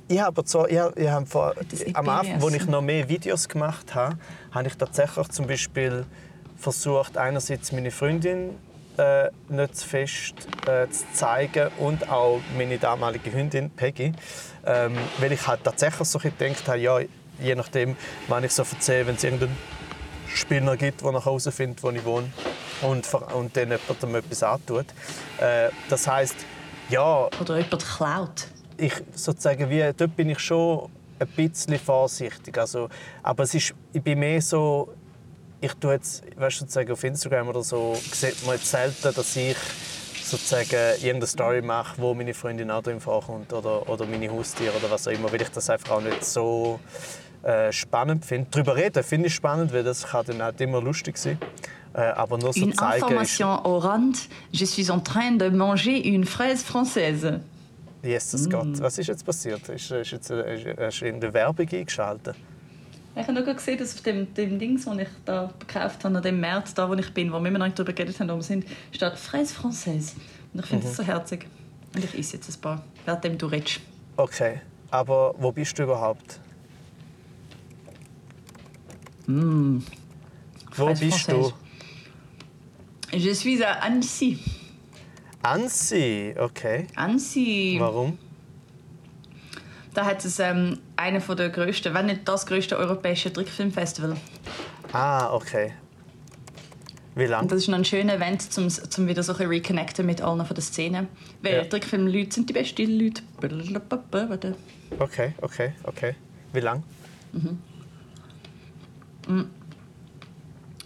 ich habe zwar, ich, habe- ich habe vor, am Anfang, als ich noch mehr Videos gemacht habe, habe ich tatsächlich zum Beispiel versucht, einerseits meine Freundin äh, nicht zu fest äh, zu zeigen und auch meine damalige Hündin Peggy, ähm, weil ich halt tatsächlich so gedacht habe, ja, je nachdem, wann ich so erzähle, wenn es irgendeinen Spinner gibt, der nach Hause findet, wo ich wohne, und, und dann jemandem etwas antut. Äh, das heißt ja, Oder jemand klaut. ich sozusagen wie, dort bin ich schon ein bisschen vorsichtig. Also, aber es ist, ich bin mehr so, ich tue jetzt, weißt, du, sozusagen auf Instagram oder so, sieht man jetzt selten, dass ich sozusagen irgendeine Story mache, wo meine Freundin auch drin vorkommt oder, oder meine Haustiere oder was auch immer, weil ich das einfach auch nicht so äh, spannend finde. Darüber reden finde ich spannend, weil das kann dann halt immer lustig sein. Äh, aber nur so Une information au rand. Je suis en train de manger une fraise française. Jesus Gott, was ist jetzt passiert? Ist, ist jetzt, ist, hast du irgendeine Werbung eingeschaltet? Ich habe nur gesehen, dass auf dem, dem Dings, das ich da gekauft habe, an dem März, da wo ich bin, wo wir immer noch darüber geredet haben, wo wir sind, steht Fraise Française. Und ich finde das so herzig. Und ich esse jetzt ein paar, während du redest. Okay, aber wo bist du überhaupt? Wo Fraise bist du? Je suis à Annecy. Annecy, okay. Annecy. Warum? Da hat es ähm, einen der grössten, wenn nicht das grösste europäische Trickfilmfestival. Ah, okay. Wie Und lange? das ist noch ein schöner Event, um zum wieder so ein reconnecten mit allen von der Szene. Weil Ja. Trickfilmleute sind die besten Leute. Okay, okay, okay. Wie lange?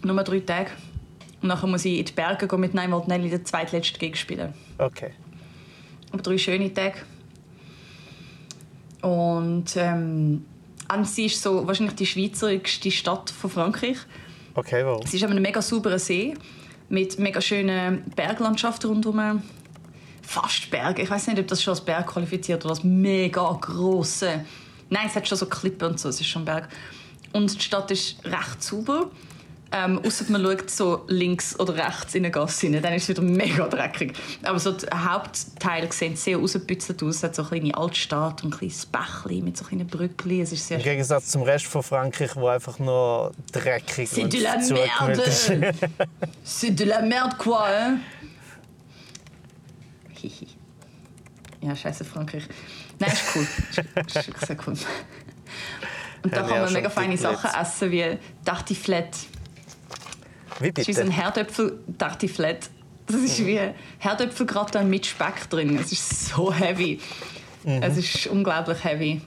Nur drei Tage. Und nachher muss ich in die Berge gehen mit Nein Nelly den zweitletzten Gig spielen. Okay. Aber drei schöne Tage. Und ähm, Annecy ist so wahrscheinlich die schweizerischste Stadt von Frankreich. Okay, warum? Es ist an einem mega sauberen See mit mega schönen Berglandschaften rundherum. Fast Berge. Ich weiß nicht, ob das schon als Berg qualifiziert oder als mega große. Nein, es hat schon so Klippen und so. Es ist schon ein Berg. Und die Stadt ist recht sauber. Ähm, Außer man schaut so links oder rechts in eine Gasse rein, dann ist es wieder mega dreckig. Aber so der Hauptteil sieht sehr rausgebützelt aus. Es hat so eine kleine Altstadt und ein kleines Bächli mit so kleinen Brückli. Es ist sehr Im Gegensatz zum Rest von Frankreich, wo einfach nur dreckig C'est und de la ist. merde! [laughs] C'est de la merde, quoi, hein? Hihi. Ja, scheiße Frankreich. Nein, ist cool. Ist, ist sehr cool. Und da kann man mega feine. Sachen essen, wie Tartiflette. Wie Das ist ein bitte? Herdöpfel-Tartiflette. Das ist wie Herdöpfelgratin mit Speck drin. Es ist so heavy. Mhm. Es ist unglaublich heavy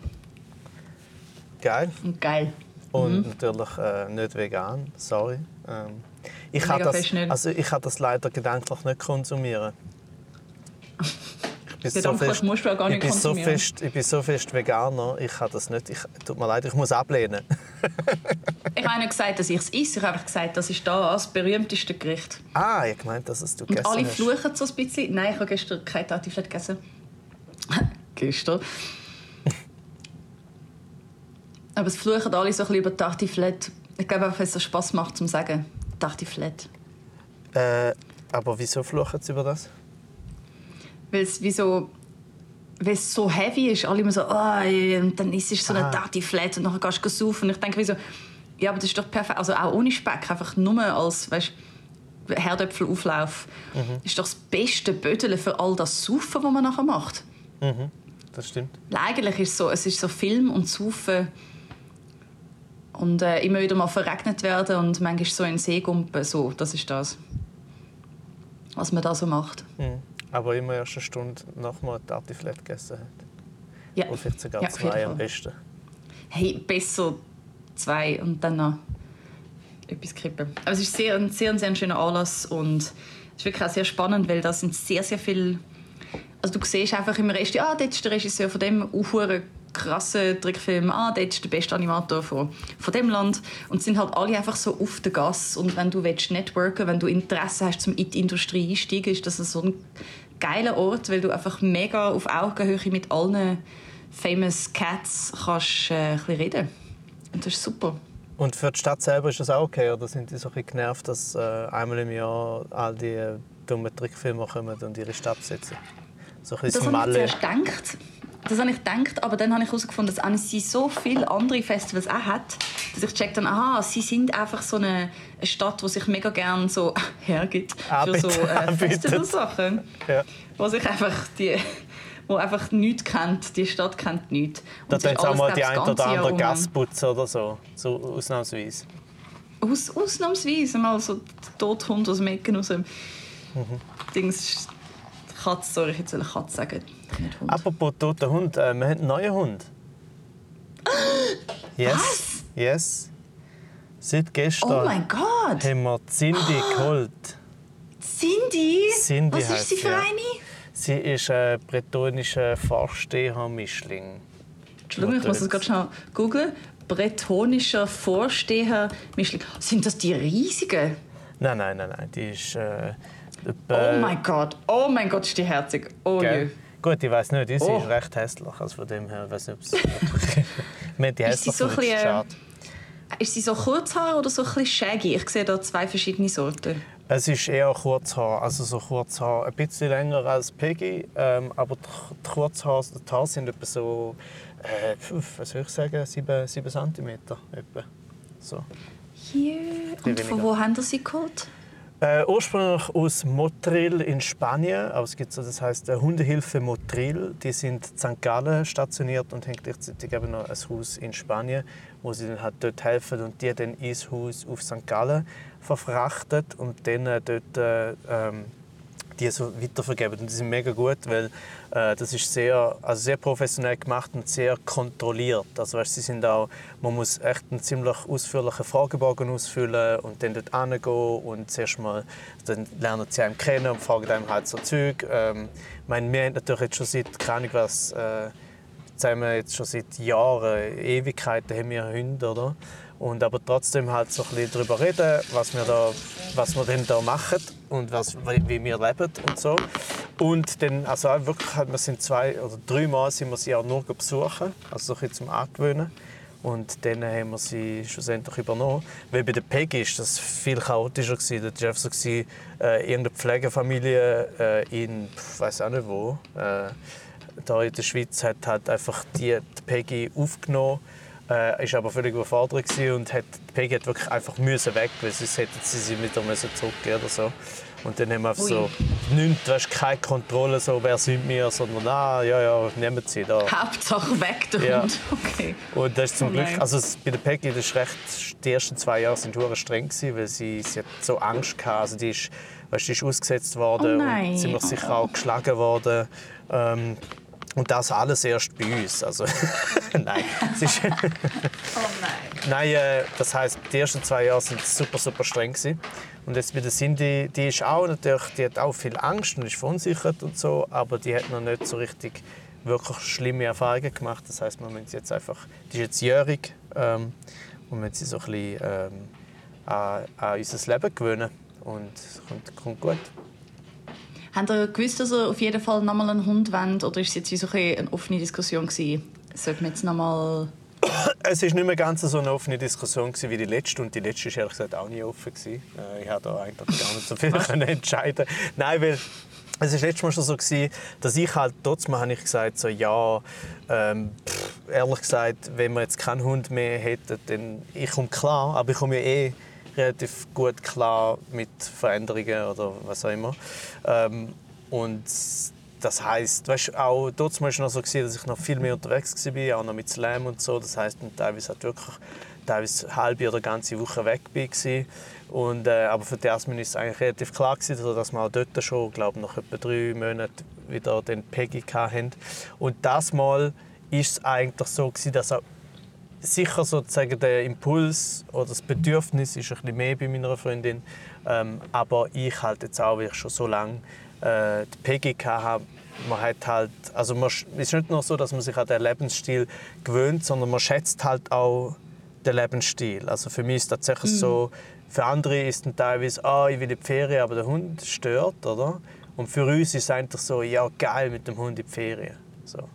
Geil. und geil. Und natürlich äh, nicht vegan, sorry. Ähm, ich kann das, also ich das leider gedanklich nicht konsumieren. [laughs] Ich bin, Gedanklich musst du auch gar nicht ich bin so fest, ich bin so fest Veganer, ich kann das nicht. Ich, tut mir leid, ich muss ablehnen. [laughs] Ich habe nicht gesagt, dass ich es esse. Ich habe gesagt, das ist das berühmteste Gericht. Ah, ich meinte, dass es du Und gegessen alle hast. fluchen so ein bisschen. Nein, ich habe gestern kein Tartiflette gegessen. [laughs] gestern. [laughs] Aber es fluchen alle so ein bisschen über Tartiflette. Ich glaube einfach, es so Spass macht, zum sagen. Tartiflette. Äh, aber wieso fluchen sie über das? Weil es wie so... Weil es so heavy ist. Alle immer so, oh, und dann isst du so eine Ah. Tartiflette und dann gehst du saufen. Und ich denke wie so, ja, aber das ist doch perfekt. Also auch ohne Speck, einfach nur als, weißt Herdöpfelauflauf. Mhm. ist doch das beste Bödeln für all das Saufen, das man nachher macht. Das stimmt. Eigentlich ist es so, es ist so Film und Saufen und äh, immer wieder mal verregnet werden und manchmal so in den See gumpen, so, das ist das, was man da so macht. Mhm. Aber immer erst eine Stunde nach man Tartiflette gegessen hat. Ja, Oder vielleicht sogar Ja, zwei am besten. hey, besser zwei und dann noch etwas kippen. Aber es ist sehr, ein sehr, sehr schöner Anlass und es ist wirklich auch sehr spannend, weil da sind sehr, sehr viele... Also du siehst einfach im Rest, ah, dort ist der Regisseur von dem unhuren krassen Trickfilm, ah, dort ist der beste Animator von, von dem Land und sind halt alle einfach so auf der Gas und wenn du willst networken, wenn du Interesse hast, zum in die Industrie einsteigen, ist das so ein geiler Ort, weil du einfach mega auf Augenhöhe mit allen famous Cats kannst äh, ein reden. Und das ist super. Und für die Stadt selber ist das auch okay? Oder sind die so ein genervt, dass äh, einmal im Jahr all die äh, dummen Trickfilme kommen und ihre Stadt besetzen? So ein Das bisschen habe ich Malle. zuerst gedacht. Das habe ich gedacht, aber dann habe ich herausgefunden, dass Annecy so viele andere Festivals auch hat, dass ich checkt dann, aha, sie sind einfach so eine, Stadt, die sich mega gerne so [laughs] hergibt für so äh. Festivalsachen. Ja. Wo sich einfach die wo einfach nichts kennt, die Stadt kennt nichts. Da tun sie auch mal die ein oder andere Jahr. Gas putzen oder so. So ausnahmsweise. Aus, ausnahmsweise mal so Tothund aus dem Ecken raus. Mhm. Dings, Katze, sorry, ich jetzt eine Katze sagen. Apropos toter Hund, äh, wir haben einen neuen Hund. [gasps] Yes. Was? Yes. Seit gestern Oh mein Gott! haben wir Cindy [gasps] geholt. Cindy? Cindy Was ist sie für ja. eine? Sie ist ein bretonischer Vorsteher-Mischling. Entschuldigung, ich muss das gerade schnell googeln. Bretonischer Vorsteher Mischling. Sind das die riesigen? Nein, nein, nein, nein. Die ist. Äh, Oh etwa- mein Gott, oh mein Gott, ist die herzig. Oh je. Gell? Gut, ich weiß nicht, sie Oh. ist recht hässlich. Also von dem her, ich weiß nicht, ob es. [laughs] Wir haben die Ist sie hässlich so gefunden, bisschen, schade. Ist sie so Kurzhaar oder so ein bisschen shaggy? Ich sehe da zwei verschiedene Sorten. Es ist eher Kurzhaar, also so Kurzhaar, ein bisschen länger als Peggy, ähm, aber die die Kurzhaar, die Haare sind etwa so, äh, was soll ich sagen, 7, 7 cm etwa. So. Hier. Und von wo haben Sie sie geholt? Äh, ursprünglich aus Motril in Spanien, aber es gibt so, das heißt äh, Hundehilfe Motril. Die sind in St. Gallen stationiert und haben gleichzeitig eben noch ein Haus in Spanien, wo sie dann halt dort helfen und die dann ins Haus auf St. Gallen verfrachtet und dann äh, dort äh, ähm, die so weitervergeben. Und die sind mega gut, weil äh, das ist sehr, also sehr professionell gemacht und sehr kontrolliert. Also weißt, sie sind auch, man muss echt einen ziemlich ausführlichen Fragebogen ausfüllen und dann dort hingehen und zuerst mal dann lernen sie einen kennen und fragen einem halt so Zeug. Ähm, ich meine, wir haben natürlich jetzt schon seit, keine Ahnung was, äh, jetzt schon seit Jahren, Ewigkeiten haben wir Hunde, oder? Und aber trotzdem halt so ein bisschen darüber reden, was wir da, was wir denn da machen und was, wie wir leben und so. Und dann, also wirklich, halt, wir sind zwei oder drei Mal sind wir sie auch nur besuchen, also so ein bisschen zum Angewöhnen. Und dann haben wir sie schlussendlich übernommen. Weil bei der Peggy ist das viel chaotischer. Gewesen. Das war so, äh, irgendeine Pflegefamilie äh, in, ich weiß auch nicht wo, äh, da in der Schweiz hat halt einfach die, die Peggy aufgenommen, äh, ist aber völlig überfordert gewesen und hat, die Peggy hat wirklich einfach müssen weg, weil sonst hätten sie sie wieder müssen zurückgehen oder so. Und dann haben wir einfach Ui. so nichts, du hast keine Kontrolle, so, wer sind wir, sondern ah, ja, ja, nehmen sie da. Hauptsache weg der Ja. Hund. [laughs] Okay. Und das ist zum Oh Glück, also es- bei der Peggy, das ist recht, die ersten zwei Jahre sind hure streng gewesen, weil sie, sie hat so Angst gehabt, also die ist, weißt, die ist ausgesetzt worden Oh und ziemlich sicher auch geschlagen worden. Ähm, und das alles erst bei uns. Also, [laughs] nein, es ist, [laughs] Oh nein. nein äh, das heißt, die ersten zwei Jahre sind super, super streng gewesen. Und jetzt bei der Cindy, die ist auch natürlich, die hat auch viel Angst und ist verunsichert und so, aber die hat noch nicht so richtig wirklich schlimme Erfahrungen gemacht. Das heißt, wir müssen sie jetzt einfach, die ist jetzt jährig ähm, und müssen sie so ein bisschen ähm, an, an unser Leben gewöhnen und es kommt, kommt gut. Habt ihr gewusst, dass ihr auf jeden Fall nochmal einen Hund wollt? Oder ist es jetzt so ein eine offene Diskussion gewesen? Sollten wir jetzt nochmal... [coughs] Es ist nicht mehr ganz so eine offene Diskussion wie die letzte und die letzte ist ehrlich gesagt auch nie offen gewesen. Äh, Ich habe da eigentlich gar nicht so viel [laughs] können entscheiden. Nein, weil es ist letztes Mal schon so gewesen, dass ich halt trotzdem habe ich gesagt so ja ähm, pff, ehrlich gesagt, wenn wir jetzt keinen Hund mehr hätten, dann ich komme klar, aber ich komme ja eh relativ gut klar mit Veränderungen oder was auch immer. Ähm, und das heisst, weißt, auch dort war es noch so, gewesen, dass ich noch viel mehr unterwegs war, auch noch mit Slam und so. Das dann teilweise halt wirklich teilweise eine halbe oder ganze Woche weg war. Und, äh, aber für die Jasmin ist es eigentlich relativ klar, gewesen, dass wir auch dort schon, glaube nach etwa drei Monaten wieder den Peggy hatten. Und das Mal ist es eigentlich so, gewesen, dass auch sicher sozusagen der Impuls oder das Bedürfnis ist ein bisschen mehr bei meiner Freundin. Ähm, aber ich halt jetzt auch, weil ich schon so lange äh, die Peggy hatte, man hat halt, also man, es ist nicht nur so, dass man sich an den Lebensstil gewöhnt, sondern man schätzt halt auch den Lebensstil. Also für mich ist es tatsächlich so, für andere ist es teilweise, ah, ich will in die Ferien, aber der Hund stört, oder? Und für uns ist es eigentlich so, ja geil mit dem Hund in die Ferien. So.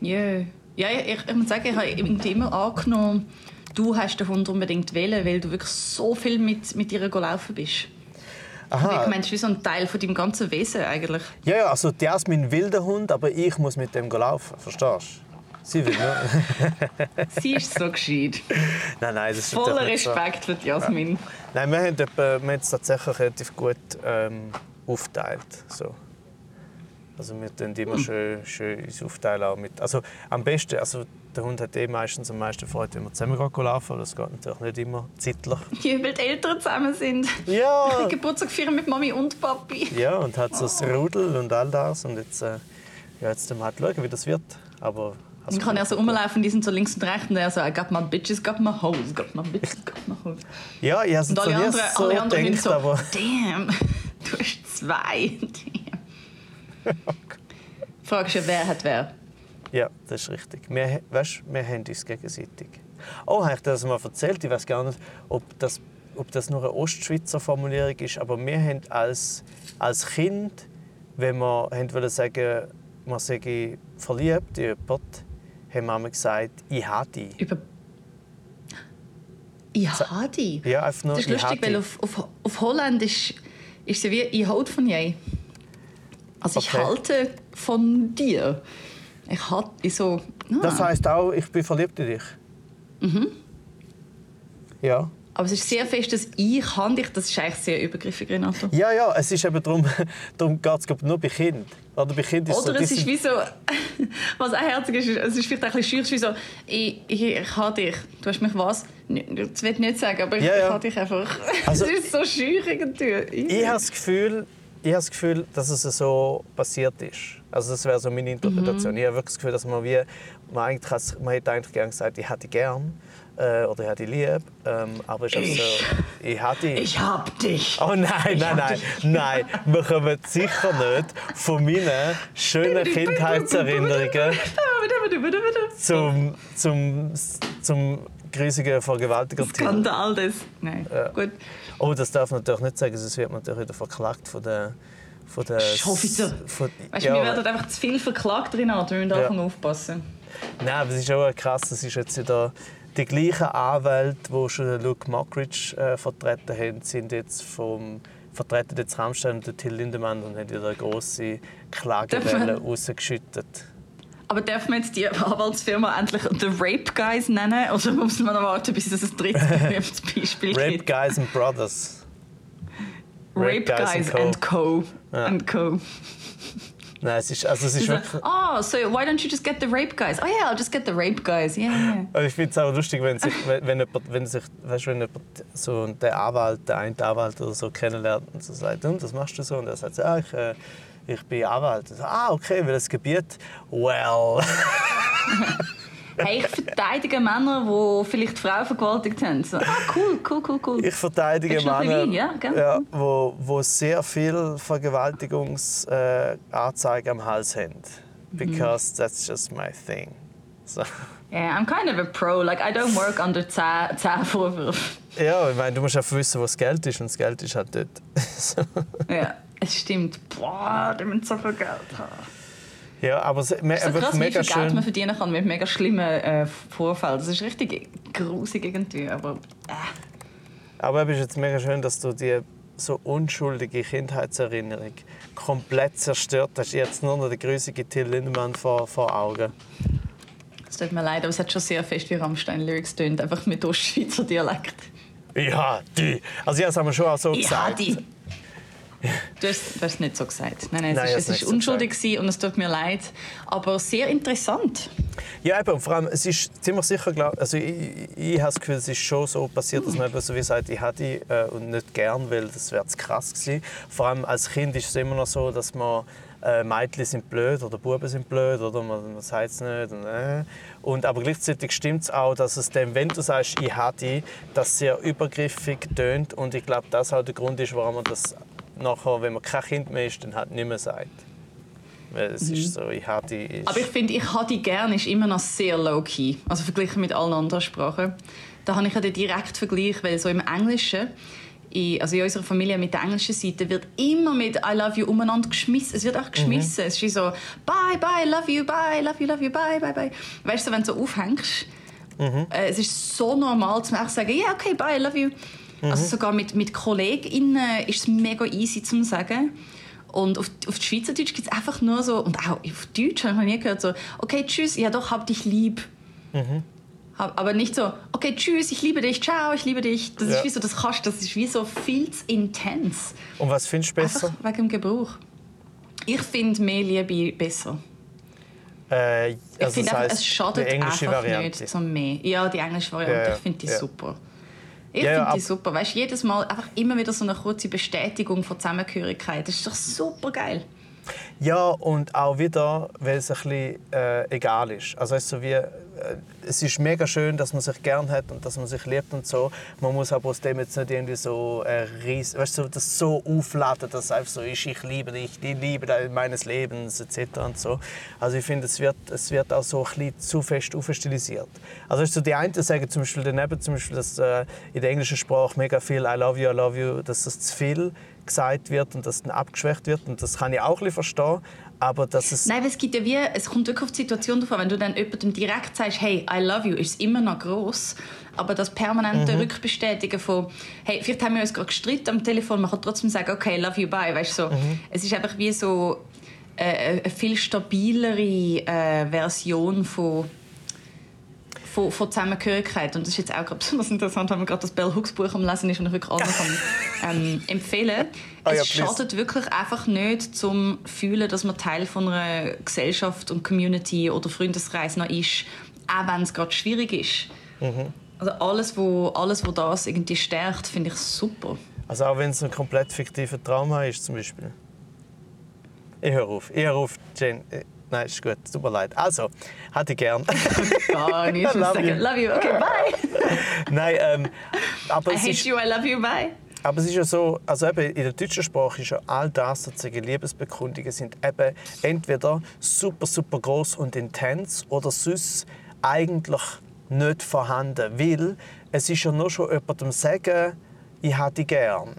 Ja, ja ich, ich muss sagen, ich habe irgendwie immer angenommen, du hast den Hund unbedingt wählen, weil du wirklich so viel mit, mit ihr gelaufen bist. Aha. Ich meine, es ist wie so ein Teil von deinem ganzen Wesen eigentlich. Ja, ja, also die Jasmin will den Hund, aber ich muss mit dem laufen, verstehst du? Sie will nur. [laughs] [laughs] Sie ist so gescheit. nein, nein, das ist Voller nicht so. Respekt für Jasmin. Nein, wir haben, wir haben es tatsächlich relativ gut ähm, aufgeteilt. So. Also wir tun immer schön, schön uns aufteilen. Auch mit, also am besten, also der Hund hat eh meistens am meisten Freude, wenn wir zusammen gehen laufen. Das geht natürlich nicht immer zeitlich. [laughs] Ja, weil die Eltern zusammen sind. Ja, [laughs] Geburtstag feiern mit Mami und Papi. ja und hat so das Rudel und all das. Und jetzt, äh, ja, jetzt wir halt schauen, wie das wird. Aber also, Dann kann er so rumlaufen, die sind so links und rechts und er so, I got my bitches, got my hoes, got my bitches, [laughs] got my hoes. Ja, ich habe es alle anderen, so alle anderen sind gedacht, so, aber damn, du hast zwei. Fragst du, wer hat wer? ja, das ist richtig. Wir, weißt, wir haben uns gegenseitig. Oh, habe ich dir das mal erzählt? Ich weiß gar nicht, ob das, ob das nur eine Ostschweizer Formulierung ist, aber wir haben als, als Kind, wenn wir haben wollen sagen, man sei verliebt in jemanden, haben wir gesagt, ich habe dich. Über... Ich habe die. Ja, einfach nur, Das ist lustig, weil dich. auf, auf, auf Holländisch ist sie wie «Ich halte von dir». Also ich Okay. halte von dir. Ich halte ich so... Ah. Das heisst auch, ich bin verliebt in dich. Mhm. Ja. Aber es ist sehr fest, dass «Ich habe dich», das ist eigentlich sehr übergriffig, Renato. Ja, ja, es ist eben darum, [laughs] darum geht es nur bei Kindern. Oder bei Kindern ist Oder so, es ist wie so, [laughs] was auch herzig ist, es ist vielleicht ein bisschen schüch, wie so, ich, ich, ich habe dich, du hast mich was? Das will ich nicht sagen, aber ich, Ja, ja. ich habe dich einfach. [laughs] Also- es ist so schüch irgendwie. Ich habe das Gefühl, ich habe das Gefühl, dass es so passiert ist. Also das wäre so meine Interpretation. Mhm. Ich habe wirklich das Gefühl, dass man wie, man, eigentlich, has- man hätte eigentlich gerne gesagt, ich hätte gern äh, oder ich hätte lieb. Ähm, aber ist einfach so, ich dich. Ich hab dich. Oh nein, Ich nein, nein, [laughs] nein. Wir kommen sicher nicht von meinen schönen Kindheitserinnerungen zum, zum, zum grusigen Vergewaltiger-Team. Skandal das. Nein, gut. Oh, das darf man natürlich nicht sagen, sonst wird man natürlich wieder verklagt von der... Von der Schoffizer. Von, Weißt du, ja, wir werden einfach zu viel verklagt, Renato, wir müssen Ja. davon aufpassen. Nein, aber es ist auch krass, es ist jetzt wieder... Die gleichen Anwälte, die schon Luke Mockridge äh, vertreten haben, sind jetzt vom vertreten jetzt Rammstein und Till Lindemann und haben wieder eine grosse Klagewelle rausgeschüttet. Aber darf man jetzt die Anwaltsfirma endlich The Rape Guys nennen? Oder muss man noch warten, bis es ein drittes [laughs] Beispiel Rape gibt? Guys and Brothers. Rape Guys and Co. Ja. And Co. Nein, es ist, also es ist wirklich... oh, so why don't you just get the rape guys? Oh yeah, I'll just get the rape guys. Yeah, yeah. Aber ich finde es auch lustig, wenn sich, wenn, [laughs] wenn jemand, wenn sich, weißt, wenn jemand so der Anwalt, der eine Anwalt oder so kennenlernt und so sagt, und was machst du so? Und er sagt, ah, ich, äh, ich bin Anwalt. Und so, ah, okay, welches Gebiet? Well. Hey, ich verteidige Männer, die vielleicht Frauen vergewaltigt haben. So, ah, cool, cool, cool, cool. Ich verteidige Männer, Wein? Ja, ja, wo, wo sehr viel Vergewaltigungsanzeigen äh, am Hals haben. Mhm. Because that's just my thing. So. Yeah, I'm kind of a pro. Like, I don't work under 10, 10 Vorwürfen. Ja, ich meine, du musst einfach wissen, wo das Geld ist und das Geld ist halt dort. so. [laughs] Ja, es stimmt. Boah, die müssen so viel Geld haben. Ja, aber es, me, ist so krass, wie mega viel Geld man verdienen kann mit mega schlimmen äh, Vorfällen. Das ist richtig grusig irgendwie, aber... Äh. Aber es ist jetzt mega schön, dass du die so unschuldige Kindheitserinnerung komplett zerstört hast. Jetzt nur noch der grusige Till Lindemann vor, vor Augen. Es tut mir leid, aber es hat schon sehr fest wie Rammstein-Lyrics tönt, einfach mit Ostschweizer Dialekt. Ja, die. Also, ja, das haben wir schon auch so gesagt. die. Du hast, du hast es nicht so gesagt. Nein, nein, Nein, ich es ist, es ist so unschuldig gewesen und es tut mir leid. Aber sehr interessant. Ja, eben, und vor allem, es ist ziemlich sicher, glaub, also ich, ich, ich habe das Gefühl, es ist schon so passiert, dass man eben so wie sagt, ich hätte die äh, und nicht gern, weil das wäre zu krass gewesen. Vor allem als Kind ist es immer noch so, dass man äh, Mädchen sind blöd oder Buben sind blöd oder man, man sagt es nicht. Und, äh. und, aber gleichzeitig stimmt es auch, dass es dem, wenn du sagst, ich habe die, das sehr übergriffig tönt und ich glaube, das auch der Grund ist, warum man das nachher, wenn man kein Kind mehr ist, dann halt nicht mehr sagt. Weil es ist so, ich die... Ist, Mhm. Aber ich finde, ich habe die gerne ist immer noch sehr low-key. Also verglichen mit allen anderen Sprachen. Da habe ich ja den direkten Vergleich, weil so im Englischen, in, also in unserer Familie mit der englischen Seite, wird immer mit I love you umeinander geschmissen. Es wird auch geschmissen. Es ist so bye, bye, love you, bye, love you, love you, bye, bye, bye. Weißt du, wenn du so aufhängst, äh, es ist so normal, zu sagen, ja, yeah, okay, bye, love you. Also sogar mit, mit KollegInnen ist es mega easy zu sagen. Und auf, auf Schweizerdeutsch gibt es einfach nur so, und auch auf Deutsch habe ich nie gehört, so, okay, tschüss, ja doch, hab dich lieb. Hab, aber nicht so, okay, tschüss, ich liebe dich, ciao, ich liebe dich. Das Ja. ist wie so, das kannst, das ist wie so viel zu intens. und was findest du besser? Einfach wegen dem Gebrauch. Ich finde mehr Liebe besser. Äh, Ich also finde das einfach, es schadet einfach Variante. nicht zum mehr. Ja, die englische Variante, Ja, ja, ich finde die super. Ich Ja, finde die super. Weißt du, jedes Mal einfach immer wieder so eine kurze Bestätigung von Zusammengehörigkeit. Das ist doch super geil. Ja, und auch wieder, weil es ein bisschen äh, egal ist. Also weißt du, wie, es ist mega schön, dass man sich gern hat und dass man sich liebt und so. Man muss aber aus dem jetzt nicht irgendwie so äh, ries, weißt du, das so aufladen, dass es einfach so ist, ich liebe dich, die Liebe meines Lebens etc. und so. Also ich finde, es wird, es wird auch so ein bisschen zu fest aufstilisiert. Also weißt du, die einen sagen zum Beispiel daneben, zum Beispiel, dass äh, in der englischen Sprache mega viel I love you, I love you, dass das zu viel gesagt wird und dass dann abgeschwächt wird und das kann ich auch ein bisschen verstehen, aber dass es Nein, weil es gibt ja wie, es kommt wirklich auf die Situation davon, wenn du dann jemandem direkt sagst, hey, I love you, ist es immer noch groß, aber das permanente Mhm. Rückbestätigen von, hey, vielleicht haben wir uns gerade gestritten am Telefon, man kann trotzdem sagen, okay, I love you, bye, weißt du, so. Mhm. Es ist einfach wie so äh, eine viel stabilere äh, Version von von, von Zusammengehörigkeit. Und das ist jetzt auch gerade [laughs] besonders interessant, wenn man gerade das Bell Hooks Buch am Lesen ist und ich wirklich allen [laughs] kann, ähm, empfehlen Ah ja, Es schadet wirklich einfach nicht zum fühlen, dass man Teil von einer Gesellschaft und Community oder Freundeskreis noch ist, auch wenn es gerade schwierig ist. Mhm. Also alles, wo, alles, wo das irgendwie stärkt, finde ich super. Also auch wenn es ein komplett fiktiver Trauma ist zum Beispiel. Ich höre auf. Ich höre auf, Jane. Nein, ist gut. Tut mir leid. Also, hatte ich gern. [laughs] Gar nicht. I love you. Love you. Okay, bye. [laughs] Nein, ähm, aber I es, hate ist, you, I love you, bye. aber es ist ja so, also eben in der deutschen Sprache ist ja all das, sozusagen Liebesbekundungen sind eben entweder super, super groß und intens oder sonst eigentlich nicht vorhanden. Weil es ist ja nur schon jemandem sagen, ich habe dich gern,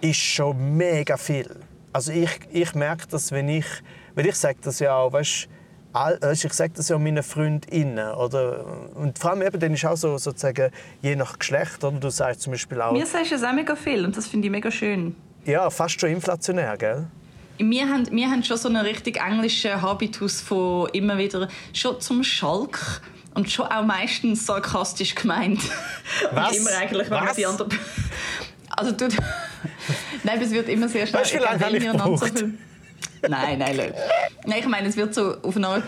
ist schon mega viel. Also ich, ich merke das, wenn ich, weil ich sage das ja auch, weißt, ich sage das ja meinen Freundinnen oder und vor allem eben dann ist auch so sozusagen je nach Geschlecht oder du sagst zum Beispiel auch Mir sagst du es auch mega viel und das finde ich mega schön. ja fast schon inflationär, gell? Wir haben, wir haben schon so einen richtig englischen Habitus von immer wieder schon zum Schalk und schon auch meistens sarkastisch gemeint. [laughs] Was? Und immer eigentlich, wenn Was? die andere... Also du... [laughs] Nein, es wird immer sehr schnell... Weißt du, wie lange habe ich gebraucht? Nein, nein, nein. Nein, ich meine, es wird so auf eine Art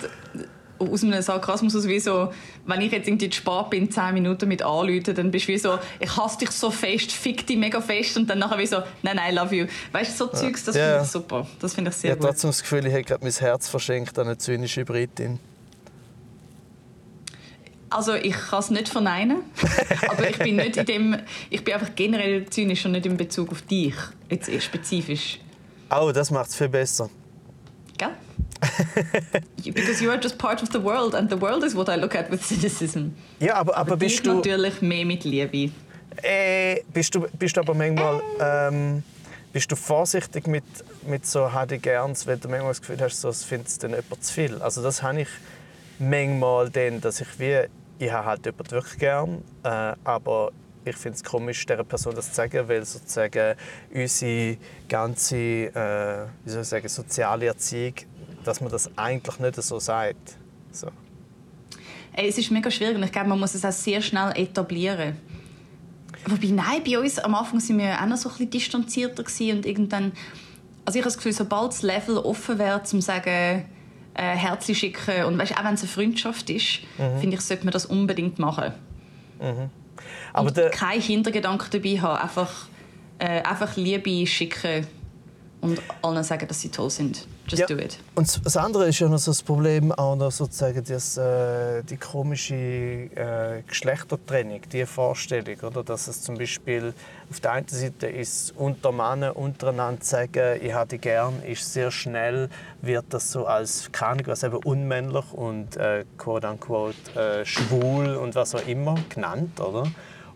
aus einem Sarkasmus aus wie so, wenn ich jetzt irgendwie spät bin, 10 Minuten mit anrufen, dann bist du wie so, ich hasse dich so fest, fick dich mega fest und dann nachher wie so, nein, nein, love you. Weißt du, so Zeugs, das Ja, finde ich super. Das finde ich Ich sehr habe gut. trotzdem das Gefühl, ich habe gerade mein Herz verschenkt an eine zynische Britin. Also ich kann es nicht verneinen, [laughs] aber ich bin nicht in dem, ich bin einfach generell zynisch und nicht in Bezug auf dich, jetzt spezifisch. Oh, das macht es viel besser. Gell? [laughs] Because you are just part of the world and the world is what I look at with cynicism. Ja, aber, aber Dich bist du, natürlich mehr mit Liebe. äh, bist du bist du aber manchmal ähm, bist du vorsichtig mit, mit so «Hätte ich gerns», wenn du manchmal das Gefühl hast, so, es findet dann jemand zu viel. Also das habe ich manchmal dann, dass ich wie, ich habe halt jemanden wirklich gern, äh, aber ich finde es komisch, dieser Person das zu sagen, weil sozusagen unsere ganze äh, wie soll ich sagen, soziale Erziehung, dass man das eigentlich nicht so sagt. So. Ey, es ist mega schwierig und ich glaube, man muss es auch sehr schnell etablieren. Wobei, nein, bei uns am Anfang sind wir auch noch so ein bisschen distanzierter gewesen und irgendwann, also ich habe das Gefühl, sobald das Level offen wäre, zum sagen, äh, Herzchen schicken und weißt, auch wenn es eine Freundschaft ist, finde ich, sollte man das unbedingt machen. Aber der, keinen Hintergedanken dabei haben, einfach, äh, einfach Liebe schicken und allen sagen, dass sie toll sind. Just Ja. do it. Und das andere ist ja noch so das Problem, auch noch sozusagen das, äh, die komische äh, Geschlechtertrennung, die Vorstellung, oder? dass es zum Beispiel auf der einen Seite ist, unter Männern untereinander zu sagen, ich habe dich gern, ist sehr schnell, wird das so als, keine Ahnung, was eben unmännlich und äh, quote unquote äh, schwul und was auch immer genannt, oder?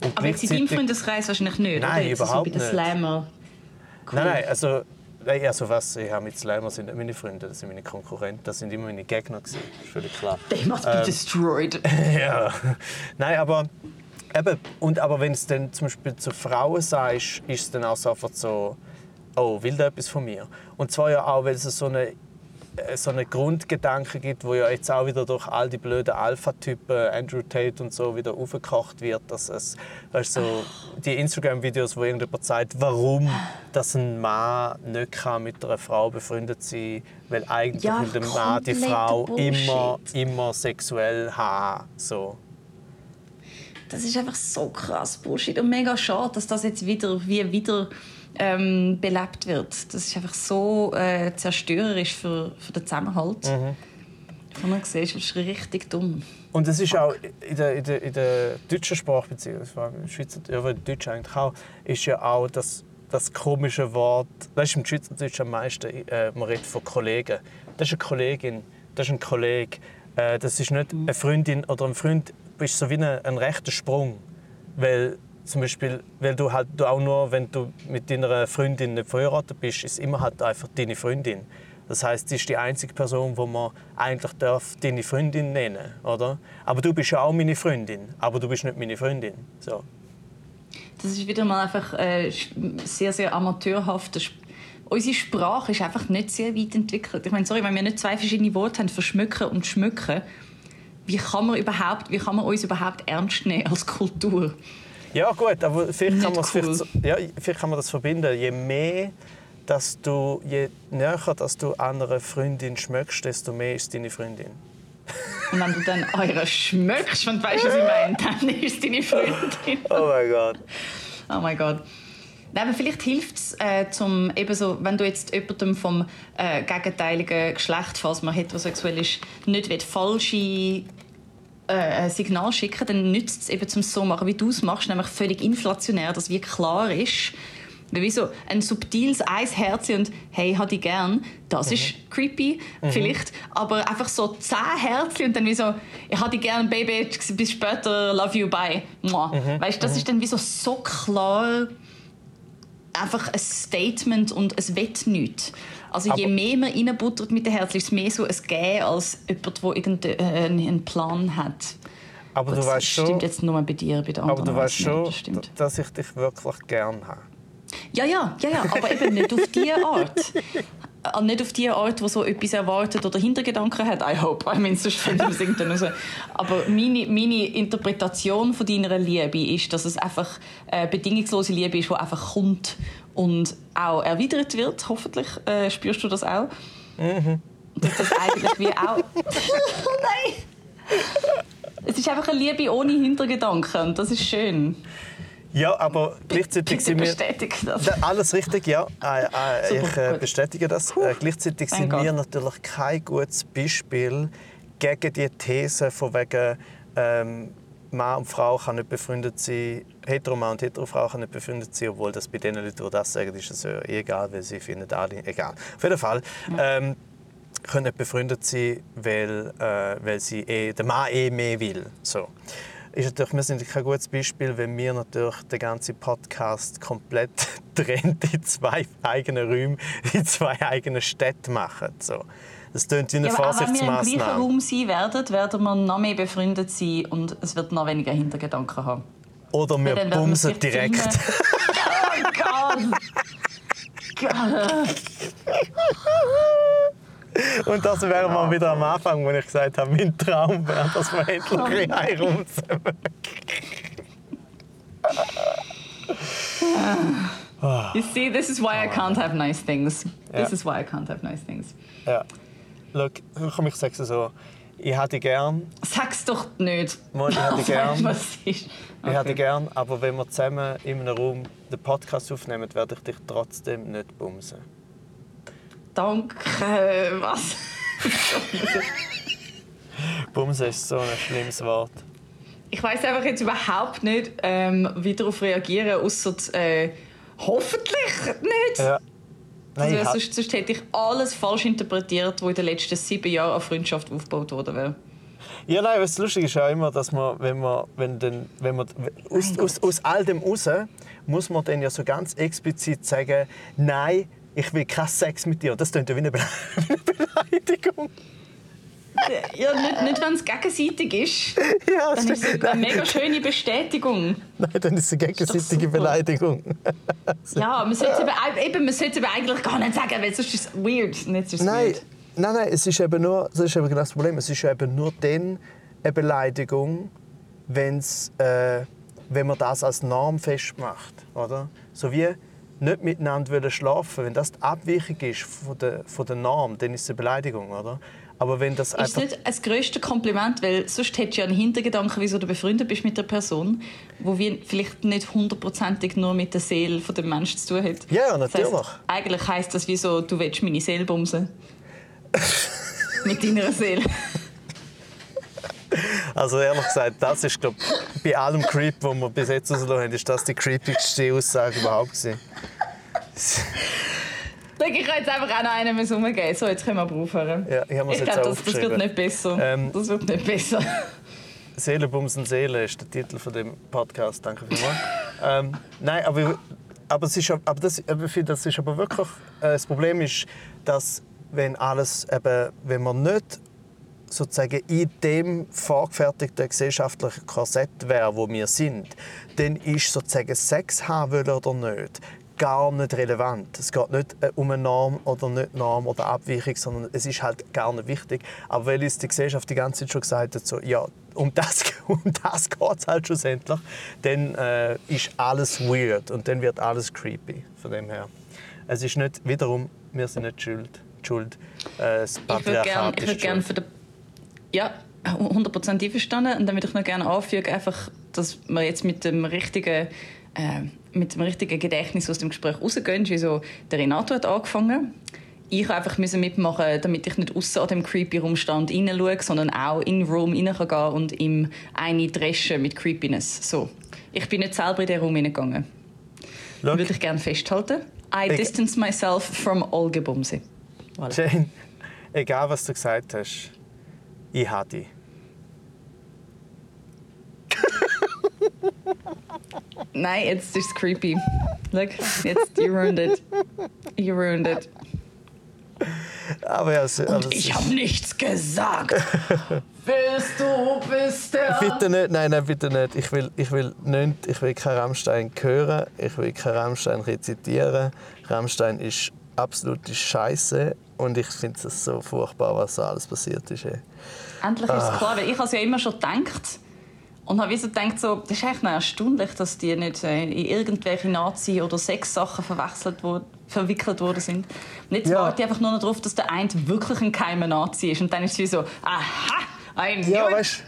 Und Aber jetzt in deinem Freundeskreis wahrscheinlich nicht, Nein, oder? Jetzt überhaupt so bei den nicht. Slammer. Cool. Nein, nein, also, nein, also was, ich habe mit Slimer sind nicht meine Freunde, das sind meine Konkurrenten, das sind immer meine Gegner gewesen, das ist völlig klar. They must be destroyed. [laughs] ja, nein, aber eben, und aber wenn es dann zum Beispiel zu Frauen sagst, ist es dann auch sofort so, oh, will der etwas von mir? Und zwar ja auch, weil es so eine so einen Grundgedanken gibt, wo ja jetzt auch wieder durch all die blöden Alpha-Typen, Andrew Tate und so, wieder aufgekocht wird, dass es, weißt, so die Instagram-Videos, wo irgendjemand sagt, warum dass ein Mann nicht kann mit einer Frau befreundet sein weil eigentlich Ja, will der Mann die Frau Bullshit. immer, immer sexuell haben. So. Das ist einfach so krass Bullshit und mega schade, dass das jetzt wieder wie wieder ähm, belebt wird. Das ist einfach so äh, zerstörerisch für, für den Zusammenhalt. Mhm. Von man siehst, das ist richtig dumm. Und es ist auch in der, in der, in der deutschen Sprache, beziehungsweise im Schweizer, ja, in Deutsch eigentlich auch, ist ja auch das, das komische Wort, das ist im Schweizerdeutsch am meisten, äh, man redet von Kollegen. Das ist eine Kollegin, das ist ein Kollege. Äh, das ist nicht eine Freundin oder ein Freund, du bist so wie ein, ein rechter Sprung. Weil zum Beispiel, weil du halt du auch nur, wenn du mit deiner Freundin nicht verheiratet bist, ist immer halt einfach deine Freundin. Das heißt, sie ist die einzige Person, wo man eigentlich darf deine Freundin nennen, oder? Aber du bist ja auch meine Freundin, aber du bist nicht meine Freundin. So. Das ist wieder mal einfach äh, sehr, sehr amateurhaft. Unsere Sprache ist einfach nicht sehr weit entwickelt. Ich meine, sorry, wenn wir nicht zwei verschiedene Worte haben für schmücken und schmücken, wie kann man, überhaupt, wie kann man uns überhaupt ernst nehmen als Kultur? Ja gut, aber vielleicht kann, cool. vielleicht, ja, vielleicht kann man das verbinden. Je mehr, dass du, je näher, dass du einer Freundin schmeckst, desto mehr ist deine Freundin. Und wenn du dann eure schmückst und weißt, was ich meine, dann [laughs] ist deine Freundin. Oh mein Gott. Oh mein Gott. Nein, aber vielleicht hilft es, äh, zum, wenn du jetzt jemandem vom äh, gegenteiligen Geschlecht, falls man heterosexuell ist, nicht will, falsche äh, Signal schicken, dann nützt es eben zum so machen, wie du es machst, nämlich völlig inflationär, dass wie klar ist, wie so ein subtiles Eisherz und «Hey, hat ich gern», das ist creepy, vielleicht, aber einfach so zehn Herzen und dann wie so «Ich hatte gern, Baby, bis später, love you, bye». Mua. Weißt du, das ist dann wie so, so klar einfach ein Statement und es wird nichts. Also je Aber- mehr man reinbuttert mit dem Herz, ist es mehr so ein Gehen als jemand, der irgendeinen einen Plan hat. Aber du das weißt stimmt schon, jetzt nur bei dir, bei den aber anderen du weißt schon, das dass ich dich wirklich gern habe. Ja, ja, ja, ja, aber eben nicht auf diese Art. [laughs] Äh, Nicht auf die Art, die so etwas erwartet oder Hintergedanken hat. I hope. I mean, sonst finden wir es irgendwann raus. Aber meine, meine Interpretation von deiner Liebe ist, dass es einfach äh, bedingungslose Liebe ist, die einfach kommt und auch erwidert wird. Hoffentlich äh, spürst du das auch. Dass das eigentlich wie auch... [laughs] Nein! Es ist einfach eine Liebe ohne Hintergedanken und das ist schön. Ja, aber gleichzeitig Bitte sind wir... bestätigt das. Da- Alles richtig, ja. Äh, äh, Super, ich äh, bestätige das. Äh, gleichzeitig sind God. wir natürlich kein gutes Beispiel gegen die These von wegen ähm, Mann und Frau kann nicht befreundet sein, Heteromann und Heterofrau kann nicht befreundet sein, obwohl das bei den Leuten, die das sagen, ist es ja egal, weil sie finden alle egal. Auf jeden Fall. Ähm, können nicht befreundet sein, weil, äh, weil sie eh, der Mann eh mehr will. So. Ist natürlich, wir sind kein gutes Beispiel, wenn wir natürlich den ganzen Podcast komplett [laughs] trennt in zwei eigene Räume, in zwei eigene Städte machen. So. Das klingt wie eine Ja, auch wenn wir im gleichen Vorsichtsmaßnahme. Raum sein werden, werden wir noch mehr befreundet sein und es wird noch weniger Hintergedanken haben. Oder wir bumsen direkt. [laughs] Oh Gott! Gott. [laughs] Und das wäre mal wieder am Anfang, wo ich gesagt habe, mein Traum wäre, dass wir endlich in einem Raum. You see, this is why I can't have nice things. This Ja. is why I can't have nice things. Ja. Schau, komm, ich sage es so. Ich hätte gern, Sag's doch nicht. Mal, ich hätte [laughs] gern- Was ist? ich hätte gern, aber wenn wir zusammen in einem Raum den Podcast aufnehmen, werde ich dich trotzdem nicht bumsen. Danke. Was? Bumsen ist so ein schlimmes Wort. Ich weiß einfach jetzt überhaupt nicht, ähm, wie darauf reagieren, außer äh, hoffentlich nicht. Ja. Nein, Also, sonst, sonst hätte ich alles falsch interpretiert, was in den letzten sieben Jahren an Freundschaft aufgebaut worden wäre. Ja, nein, was lustig ist ja immer, dass man, wenn man, wenn dann, wenn man aus, aus, aus all dem raus, muss man dann ja so ganz explizit sagen, nein, ich will keinen Sex mit dir. Das klingt ja wie eine Be- [laughs] eine Beleidigung. Ja, nicht, nicht wenn es gegenseitig ist. Ja, Dann ist es eine mega schöne Bestätigung. Nein, dann ist es eine gegenseitige. Beleidigung. [laughs] Ja, man sollte, eben, eben, man sollte eben eigentlich gar nicht sagen, weil sonst ist es weird. Ist es Nein, weird. nein, nein, es ist eben nur, das ist eben genau das Problem. Es ist eben nur dann eine Beleidigung, wenn's, äh, wenn man das als Norm festmacht, oder? So wie nicht miteinander wollen schlafen. Wenn das die Abweichung ist von der, von der Norm, dann ist es eine Beleidigung, oder? Aber wenn das Ist nicht das grösste Kompliment, weil sonst hättest du ja einen Hintergedanken, wieso du befreundet bist mit der Person, wo wir vielleicht nicht hundertprozentig nur mit der Seele von dem Menschen zu tun hat. Ja, ja, Das natürlich. heisst, eigentlich heisst das, wieso du willst meine Seele bumsen. [laughs] mit deiner Seele. [laughs] Also ehrlich gesagt, das ist glaub, bei allem Creep, wo wir bis jetzt rausgelassen haben, ist das die creepigste Aussage überhaupt gewesen. Ich denke, ich kann jetzt einfach auch noch einen müssen umgeben. So, jetzt können wir aufhören. Ja, ich habe ich glaube, das, das wird nicht besser. Ähm, das wird nicht besser. Seele, Bumsen, Seele ist der Titel von dem Podcast. Danke vielmals. [laughs] ähm, nein, aber, aber, es ist, aber das, aber ich finde, das ist aber wirklich... Äh, das Problem ist, dass wenn alles eben, wenn man nicht sozusagen in dem vorgefertigten gesellschaftlichen Korsett wäre, wo wir sind, dann ist sozusagen Sex haben wollen oder nicht gar nicht relevant. Es geht nicht äh, um eine Norm oder nicht Norm oder Abweichung, sondern es ist halt gar nicht wichtig. Aber weil uns die Gesellschaft die ganze Zeit schon gesagt hat, so, ja, um das, [laughs] um das geht es halt schlussendlich, dann äh, ist alles weird und dann wird alles creepy. Von dem her. Es ist nicht, wiederum, wir sind nicht schuld. schuld. Äh, das Ich würde Patriarchat gerne würd gern für den ja, 100% einverstanden. Und dann würde ich noch gerne anfügen, einfach, dass wir jetzt mit dem richtigen, äh, mit dem richtigen Gedächtnis aus dem Gespräch rausgehen. Wie so, der Renato hat angefangen. Ich musste einfach mitmachen, damit ich nicht außer an dem creepy Rumstand hineinschaue, sondern auch in den Room rein kann und ihm eine dreschen mit Creepiness. So. Ich bin nicht selber in den Raum hineingegangen. Würde ich gerne festhalten. I Ich- distance myself from all Gebumse. Voilà. Jane, egal was du gesagt hast, ich dich. Nein, jetzt ist es creepy. Look, jetzt, you ruined it. You ruined it. Aber ja, aber es Ich habe nichts gesagt. [laughs] Willst du, bist der... Bitte nicht, nein, nein, bitte nicht. Ich will, ich will nicht, ich will kein Rammstein hören, ich will kein Rammstein rezitieren. Rammstein ist absolute Scheiße und ich finde es so furchtbar, was da alles passiert ist. ey. Endlich ist Ah. es klar, weil ich habe es ja immer schon gedacht. Und habe wie so gedacht, so, das ist noch erstaunlich, dass die nicht äh, in irgendwelche Nazi- oder Sexsachen verwechselt wo, verwickelt worden sind. Und jetzt Ja. warte ich einfach nur noch darauf, dass der eine wirklich ein geheimer Nazi ist. Und dann ist es wie so, aha, ein Ja, weißt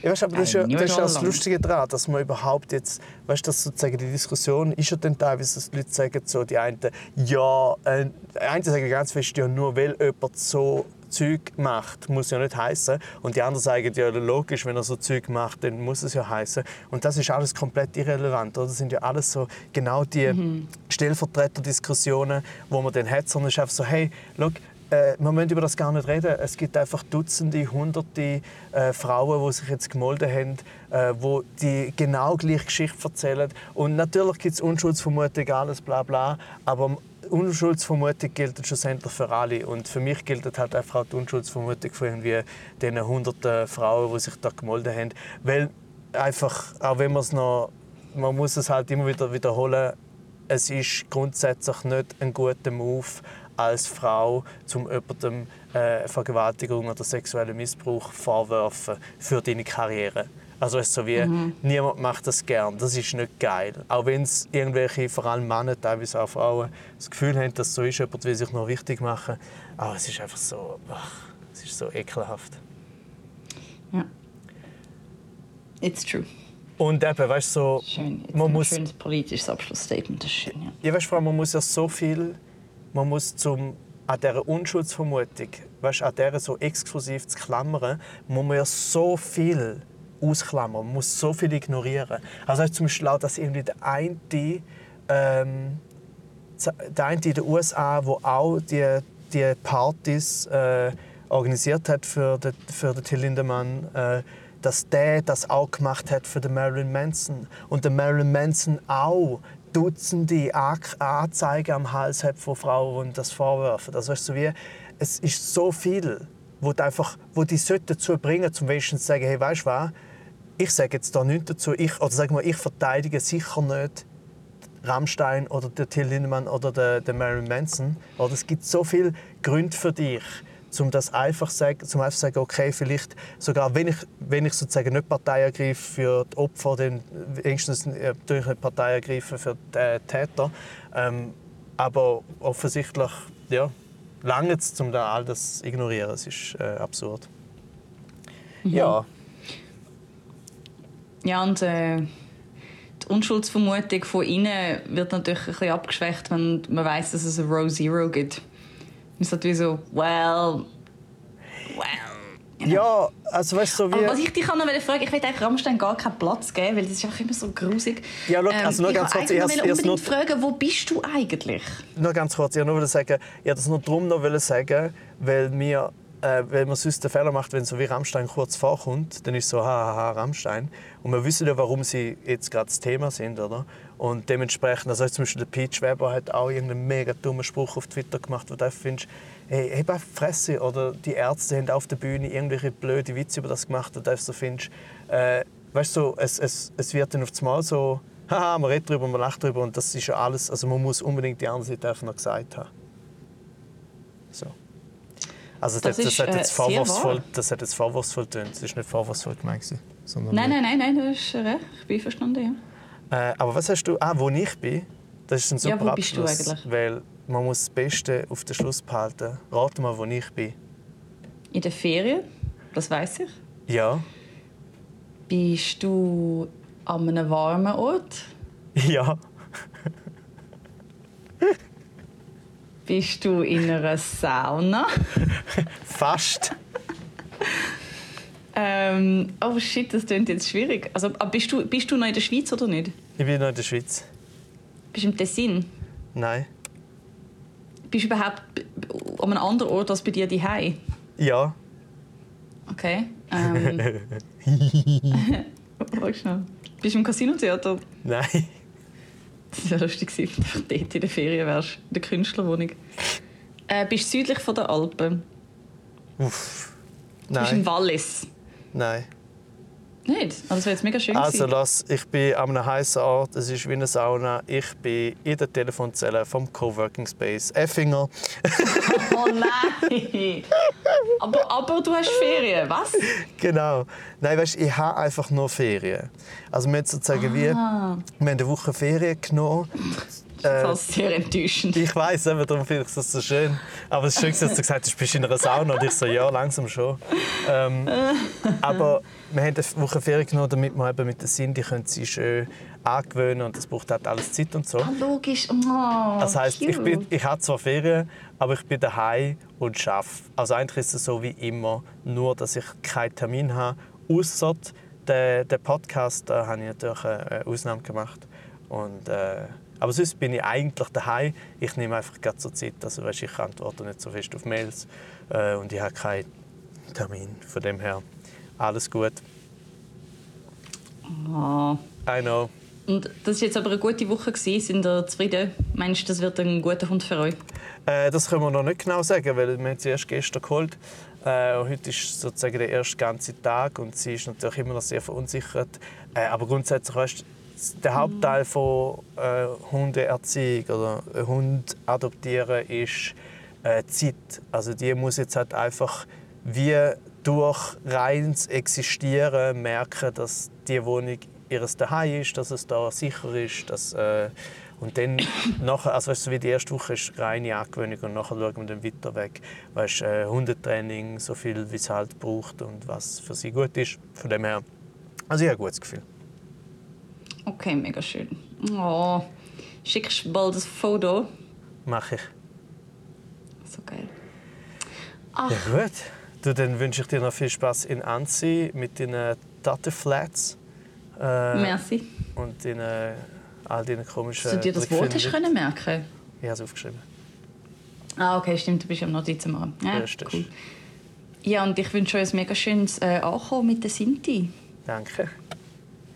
ja, weißt, aber das ist ja, das, ist ja das. Lustige daran, dass man überhaupt jetzt, weißt du, sozusagen die Diskussion ist ja dann teilweise, dass die Leute sagen, so, die einen, ja, äh, die einen sagen ganz fest, ja, nur weil jemand so Zeug macht, muss ja nicht heißen. Und die anderen sagen, ja, logisch, wenn er so Zeug macht, dann muss es ja heißen. Und das ist alles komplett irrelevant, oder? Das sind ja alles so genau die Mhm. Stellvertreterdiskussionen, wo man dann hat, sondern es ist einfach so, hey, schau, äh, wir müssen über das gar nicht reden. Es gibt einfach Dutzende, Hunderte äh, Frauen, die sich jetzt gemolden haben, äh, wo die genau gleiche Geschichte erzählen. Und natürlich gibt es Unschuldsvermutung, alles bla bla, aber Unschuldsvermutung gilt schlussendlich für alle. Und für mich gilt halt einfach auch die Unschuldsvermutung von irgendwie den hunderten Frauen, die sich da gemolden haben. Weil einfach, auch wenn man es noch, man muss es halt immer wieder wiederholen, es ist grundsätzlich nicht ein guter Move als Frau, zum jemandem äh, Vergewaltigung oder sexuellen Missbrauch vorwerfen für deine Karriere. Also es ist so wie, niemand macht das gern. Das ist nicht geil. Auch wenn es irgendwelche, vor allem Männer, teilweise auch Frauen, das Gefühl haben, dass so ist, jemand will sich noch wichtig machen. Aber es ist einfach so, ach, es ist so ekelhaft. Ja. It's true. Und eben, weißt du, so, Schön. Jetzt man ein muss, schönes politisches Abschlussstatement. Das ist schön, ja. Ja, weißt vor allem, man muss ja so viel, man muss zum, an dieser Unschuldsvermutung, weißt, an dieser so exklusiv zu klammern, muss man ja so viel ausklammern, man muss so viel ignorieren. Also zum Beispiel auch, dass irgendwie der eine, ähm, der eine in den USA, wo auch die, die Partys äh, organisiert hat für den, für den Till Lindemann, äh, dass der das auch gemacht hat für den Marilyn Manson. Und der Marilyn Manson auch Dutzende An- Anzeigen am Hals hat von Frauen, die das vorwerfen. Also ist so wie, es ist so viel, wo die, einfach, wo die dazu bringen, zum wenigstens zu sagen, hey, weißt du was, ich sage jetzt da nichts dazu, ich, oder sag mal, ich verteidige sicher nicht Rammstein oder der Till Lindemann oder der, der Marilyn Manson. Oder es gibt so viele Gründe für dich, um das einfach sagen, zum einfach sagen, okay, vielleicht sogar wenn ich, wenn ich sozusagen nicht Partei ergreife für die Opfer, dann wenigstens äh, tue ich nicht Partei ergreifen für die äh, Täter. Ähm, aber offensichtlich, ja, lange es, um da all das zu ignorieren. Es ist äh, absurd. Ja, Ja, und äh, die Unschuldsvermutung von innen wird natürlich ein bisschen abgeschwächt, wenn man weiß, dass es ein Row Zero gibt. Es ist halt wie so, well, well. ja also weißt du, so wie... Aber was ich dich noch fragen ich will eigentlich Rammstein gar keinen Platz geben, weil das ist einfach immer so grusig. Ja, schau, also nur ich ganz wollte kurz, ich has unbedingt fragen, wo bist du eigentlich? Nur ganz kurz, ich wollte nur sagen, ich wollte das nur darum noch sagen, weil mir äh, weil man sonst den Fehler macht, wenn so wie Rammstein kurz vorkommt, dann ist so haha Rammstein. Und wir wissen ja, warum sie jetzt gerade das Thema sind, oder? Und dementsprechend, also zum Beispiel der Peach Weber hat auch irgendeinen mega dummen Spruch auf Twitter gemacht, wo du findest, hey, einfach die Fresse. Oder die Ärzte haben auf der Bühne irgendwelche blöde Witze über das gemacht, und du so findest, äh, weißt du, es, es, es wird dann auf einmal so, haha, man redet drüber, man lacht drüber und das ist ja alles, also man muss unbedingt die andere Seite einfach noch gesagt haben. So. Also das, Das das, ist, hat äh, jetzt sehr vorwurfsvoll, das hat jetzt vorwurfsvoll getönt. Das ist nicht vorwurfsvoll gemeint. Sondern Nein, nein, nein, nein, du hast recht. Ich bin verstanden, ja. Äh, aber was hast du? Ah, wo ich bin? Das ist ein super Ja, wo bist du Abschluss, eigentlich? Weil man muss das Beste auf den Schluss behalten. Rate mal, wo ich bin. In den Ferien, das weiß ich. Ja. Bist du an einem warmen Ort? Ja. [laughs] Bist du in einer Sauna? [laughs] Fast. Ähm, oh shit, das klingt jetzt schwierig. Also, aber bist, du, bist du noch in der Schweiz oder nicht? Ich bin noch in der Schweiz. Bist du im Tessin? Nein. Bist du überhaupt an einem anderen Ort als bei dir daheim? Ja. Okay. Ähm, Warte [laughs] [laughs] schnell. Bist du im Casino-Theater? Nein. Das wäre lustig gewesen, wenn du dort in der Ferien wärst, in der Künstlerwohnung. Äh, bist du südlich von der Alpen? Uff. Du bist in Nein. Wallis. Nein. Nicht? Ah, das wäre jetzt mega schön Also gewesen. lass, ich bin an einem heißen Ort, es ist wie eine Sauna. Ich bin in der Telefonzelle vom Coworking Space Effinger. [laughs] Oh nein! aber, aber du hast Ferien, was? Genau. Nein, weißt, ich habe einfach nur Ferien. Also wir haben sozusagen wie, wir haben eine Woche Ferien genommen. Das ist sehr enttäuschend. Ich weiß, eben, darum finde ich das so schön. Aber es ist schön, dass du gesagt hast, du bist in einer Sauna. Und ich so, ja, langsam schon. Ähm, aber wir haben eine Woche Ferien genommen, damit wir eben mit der Cindy können sie schön angewöhnen und das braucht halt alles Zeit und so. Ah, logisch. Oh, Das heisst, ich, bin, ich habe zwar Ferien, aber ich bin daheim und arbeite. Also eigentlich ist es so wie immer, nur dass ich keinen Termin habe. Außer den, den Podcast, da habe ich natürlich eine Ausnahme gemacht. Und, äh, aber sonst bin ich eigentlich daheim. Ich nehme einfach gerade so Zeit. Also, weißt, ich antworte nicht so fest auf Mails äh, und ich habe keinen Termin. Von dem her alles gut. Oh. I know. Und das war jetzt aber eine gute Woche. Gewesen. Sind ihr zufrieden? Meinst du, das wird ein guter Hund für euch? Äh, das können wir noch nicht genau sagen, weil wir sie erst gestern geholt. Äh, und heute ist sozusagen der erste ganze Tag und sie ist natürlich immer noch sehr verunsichert. Äh, aber grundsätzlich weißt, du, der Hauptteil von äh, Hundeerziehung oder einen Hund adoptieren ist äh, Zeit. Also die muss jetzt halt einfach wie durch reines Existieren merken, dass die Wohnung ihres Daheim ist, dass es da sicher ist, dass äh, und dann [coughs] nachher, also weißt du, wie die erste Woche ist reine Angewöhnung und nachher schauen wir dann weiter weg. Weißt, äh, Hundetraining, so viel wie es halt braucht und was für sie gut ist. Von dem her, also ich habe ein gutes Gefühl. Okay, mega schön. Oh. Schickst du bald ein Foto? Mache ich. So geil. Ja gut. Du, dann wünsche ich dir noch viel Spaß in Anzi mit deinen Tattenflats. Äh, Merci. und in all deinen komischen Dass du dir das Wort hast können merken Ich habe es aufgeschrieben. Ah, okay, stimmt, du bist am Notizen machen. Ja, ist- cool. Ja, und ich wünsche euch ein mega schönes äh, Ankommen mit der Sinti. Danke.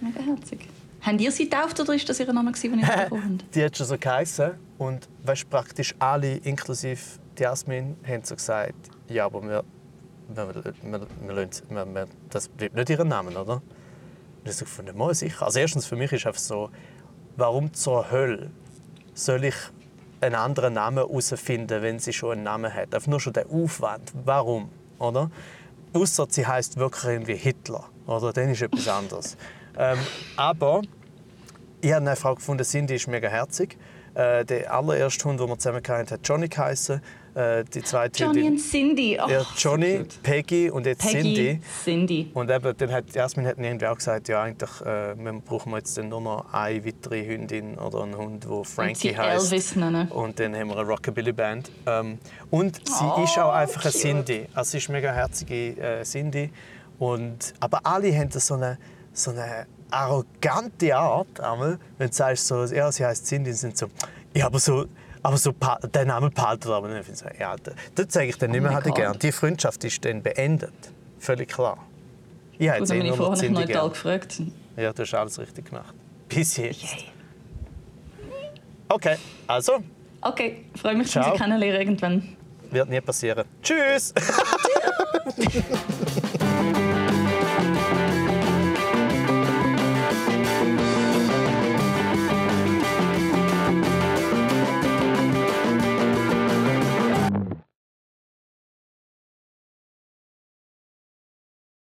Mega herzig. Habt ihr sie getauft oder ist das ihr [laughs] Name, den ihr bekommen habt? Die hat schon so geheißen. Und weißt, praktisch alle, inklusive die Jasmin, haben so gesagt, ja, aber wir, wir, wir, wir, das bleibt nicht ihr Name, oder? Und ich so gefunden, mal sicher. Also erstens für mich ist einfach so, warum zur Hölle soll ich einen anderen Namen herausfinden, wenn sie schon einen Namen hat. Einfach nur schon der Aufwand. Warum? Oder? Außer sie heißt wirklich irgendwie Hitler. Oder? Dann ist etwas anderes. Ähm, aber ich habe eine Frau gefunden, Cindy ist mega herzig. Äh, der allererste Hund, den wir zusammen hatten, hat Johnny geheißen. Äh, die zweite Johnny Hündin, und Cindy. Oh, ja, so Johnny, gut. Peggy und jetzt Peggy, Cindy. Cindy. Und eben, dann hat Jasmin hat irgendwie auch gesagt, ja eigentlich äh, wir brauchen wir jetzt dann nur noch eine weitere Hündin oder einen Hund, der Frankie sie heißt. Elvis nennen. Und dann haben wir eine Rockabilly Band. Ähm, und sie Oh, ist auch einfach eine cute. Cindy. Also sie ist eine mega herzige äh, Cindy. Und, aber alle haben so eine, so eine arrogante Art, einmal, wenn du sagst, so, ja, sie heißt Cindy, und sind so, ja, aber so, aber so der Name behalten aber nicht. Ich so, ja, da- das zeige ich dann nicht mehr, hatte gern. Die Freundschaft ist dann beendet. Völlig klar. Ich habe jetzt eh ich nur noch Cindy gern. gefragt. Ja, du hast alles richtig gemacht. Bis jetzt. Yay. Okay, also, Okay, freue mich, Ciao. Sie kennenlernen irgendwann. wird nie passieren. Tschüss! [laughs] [laughs]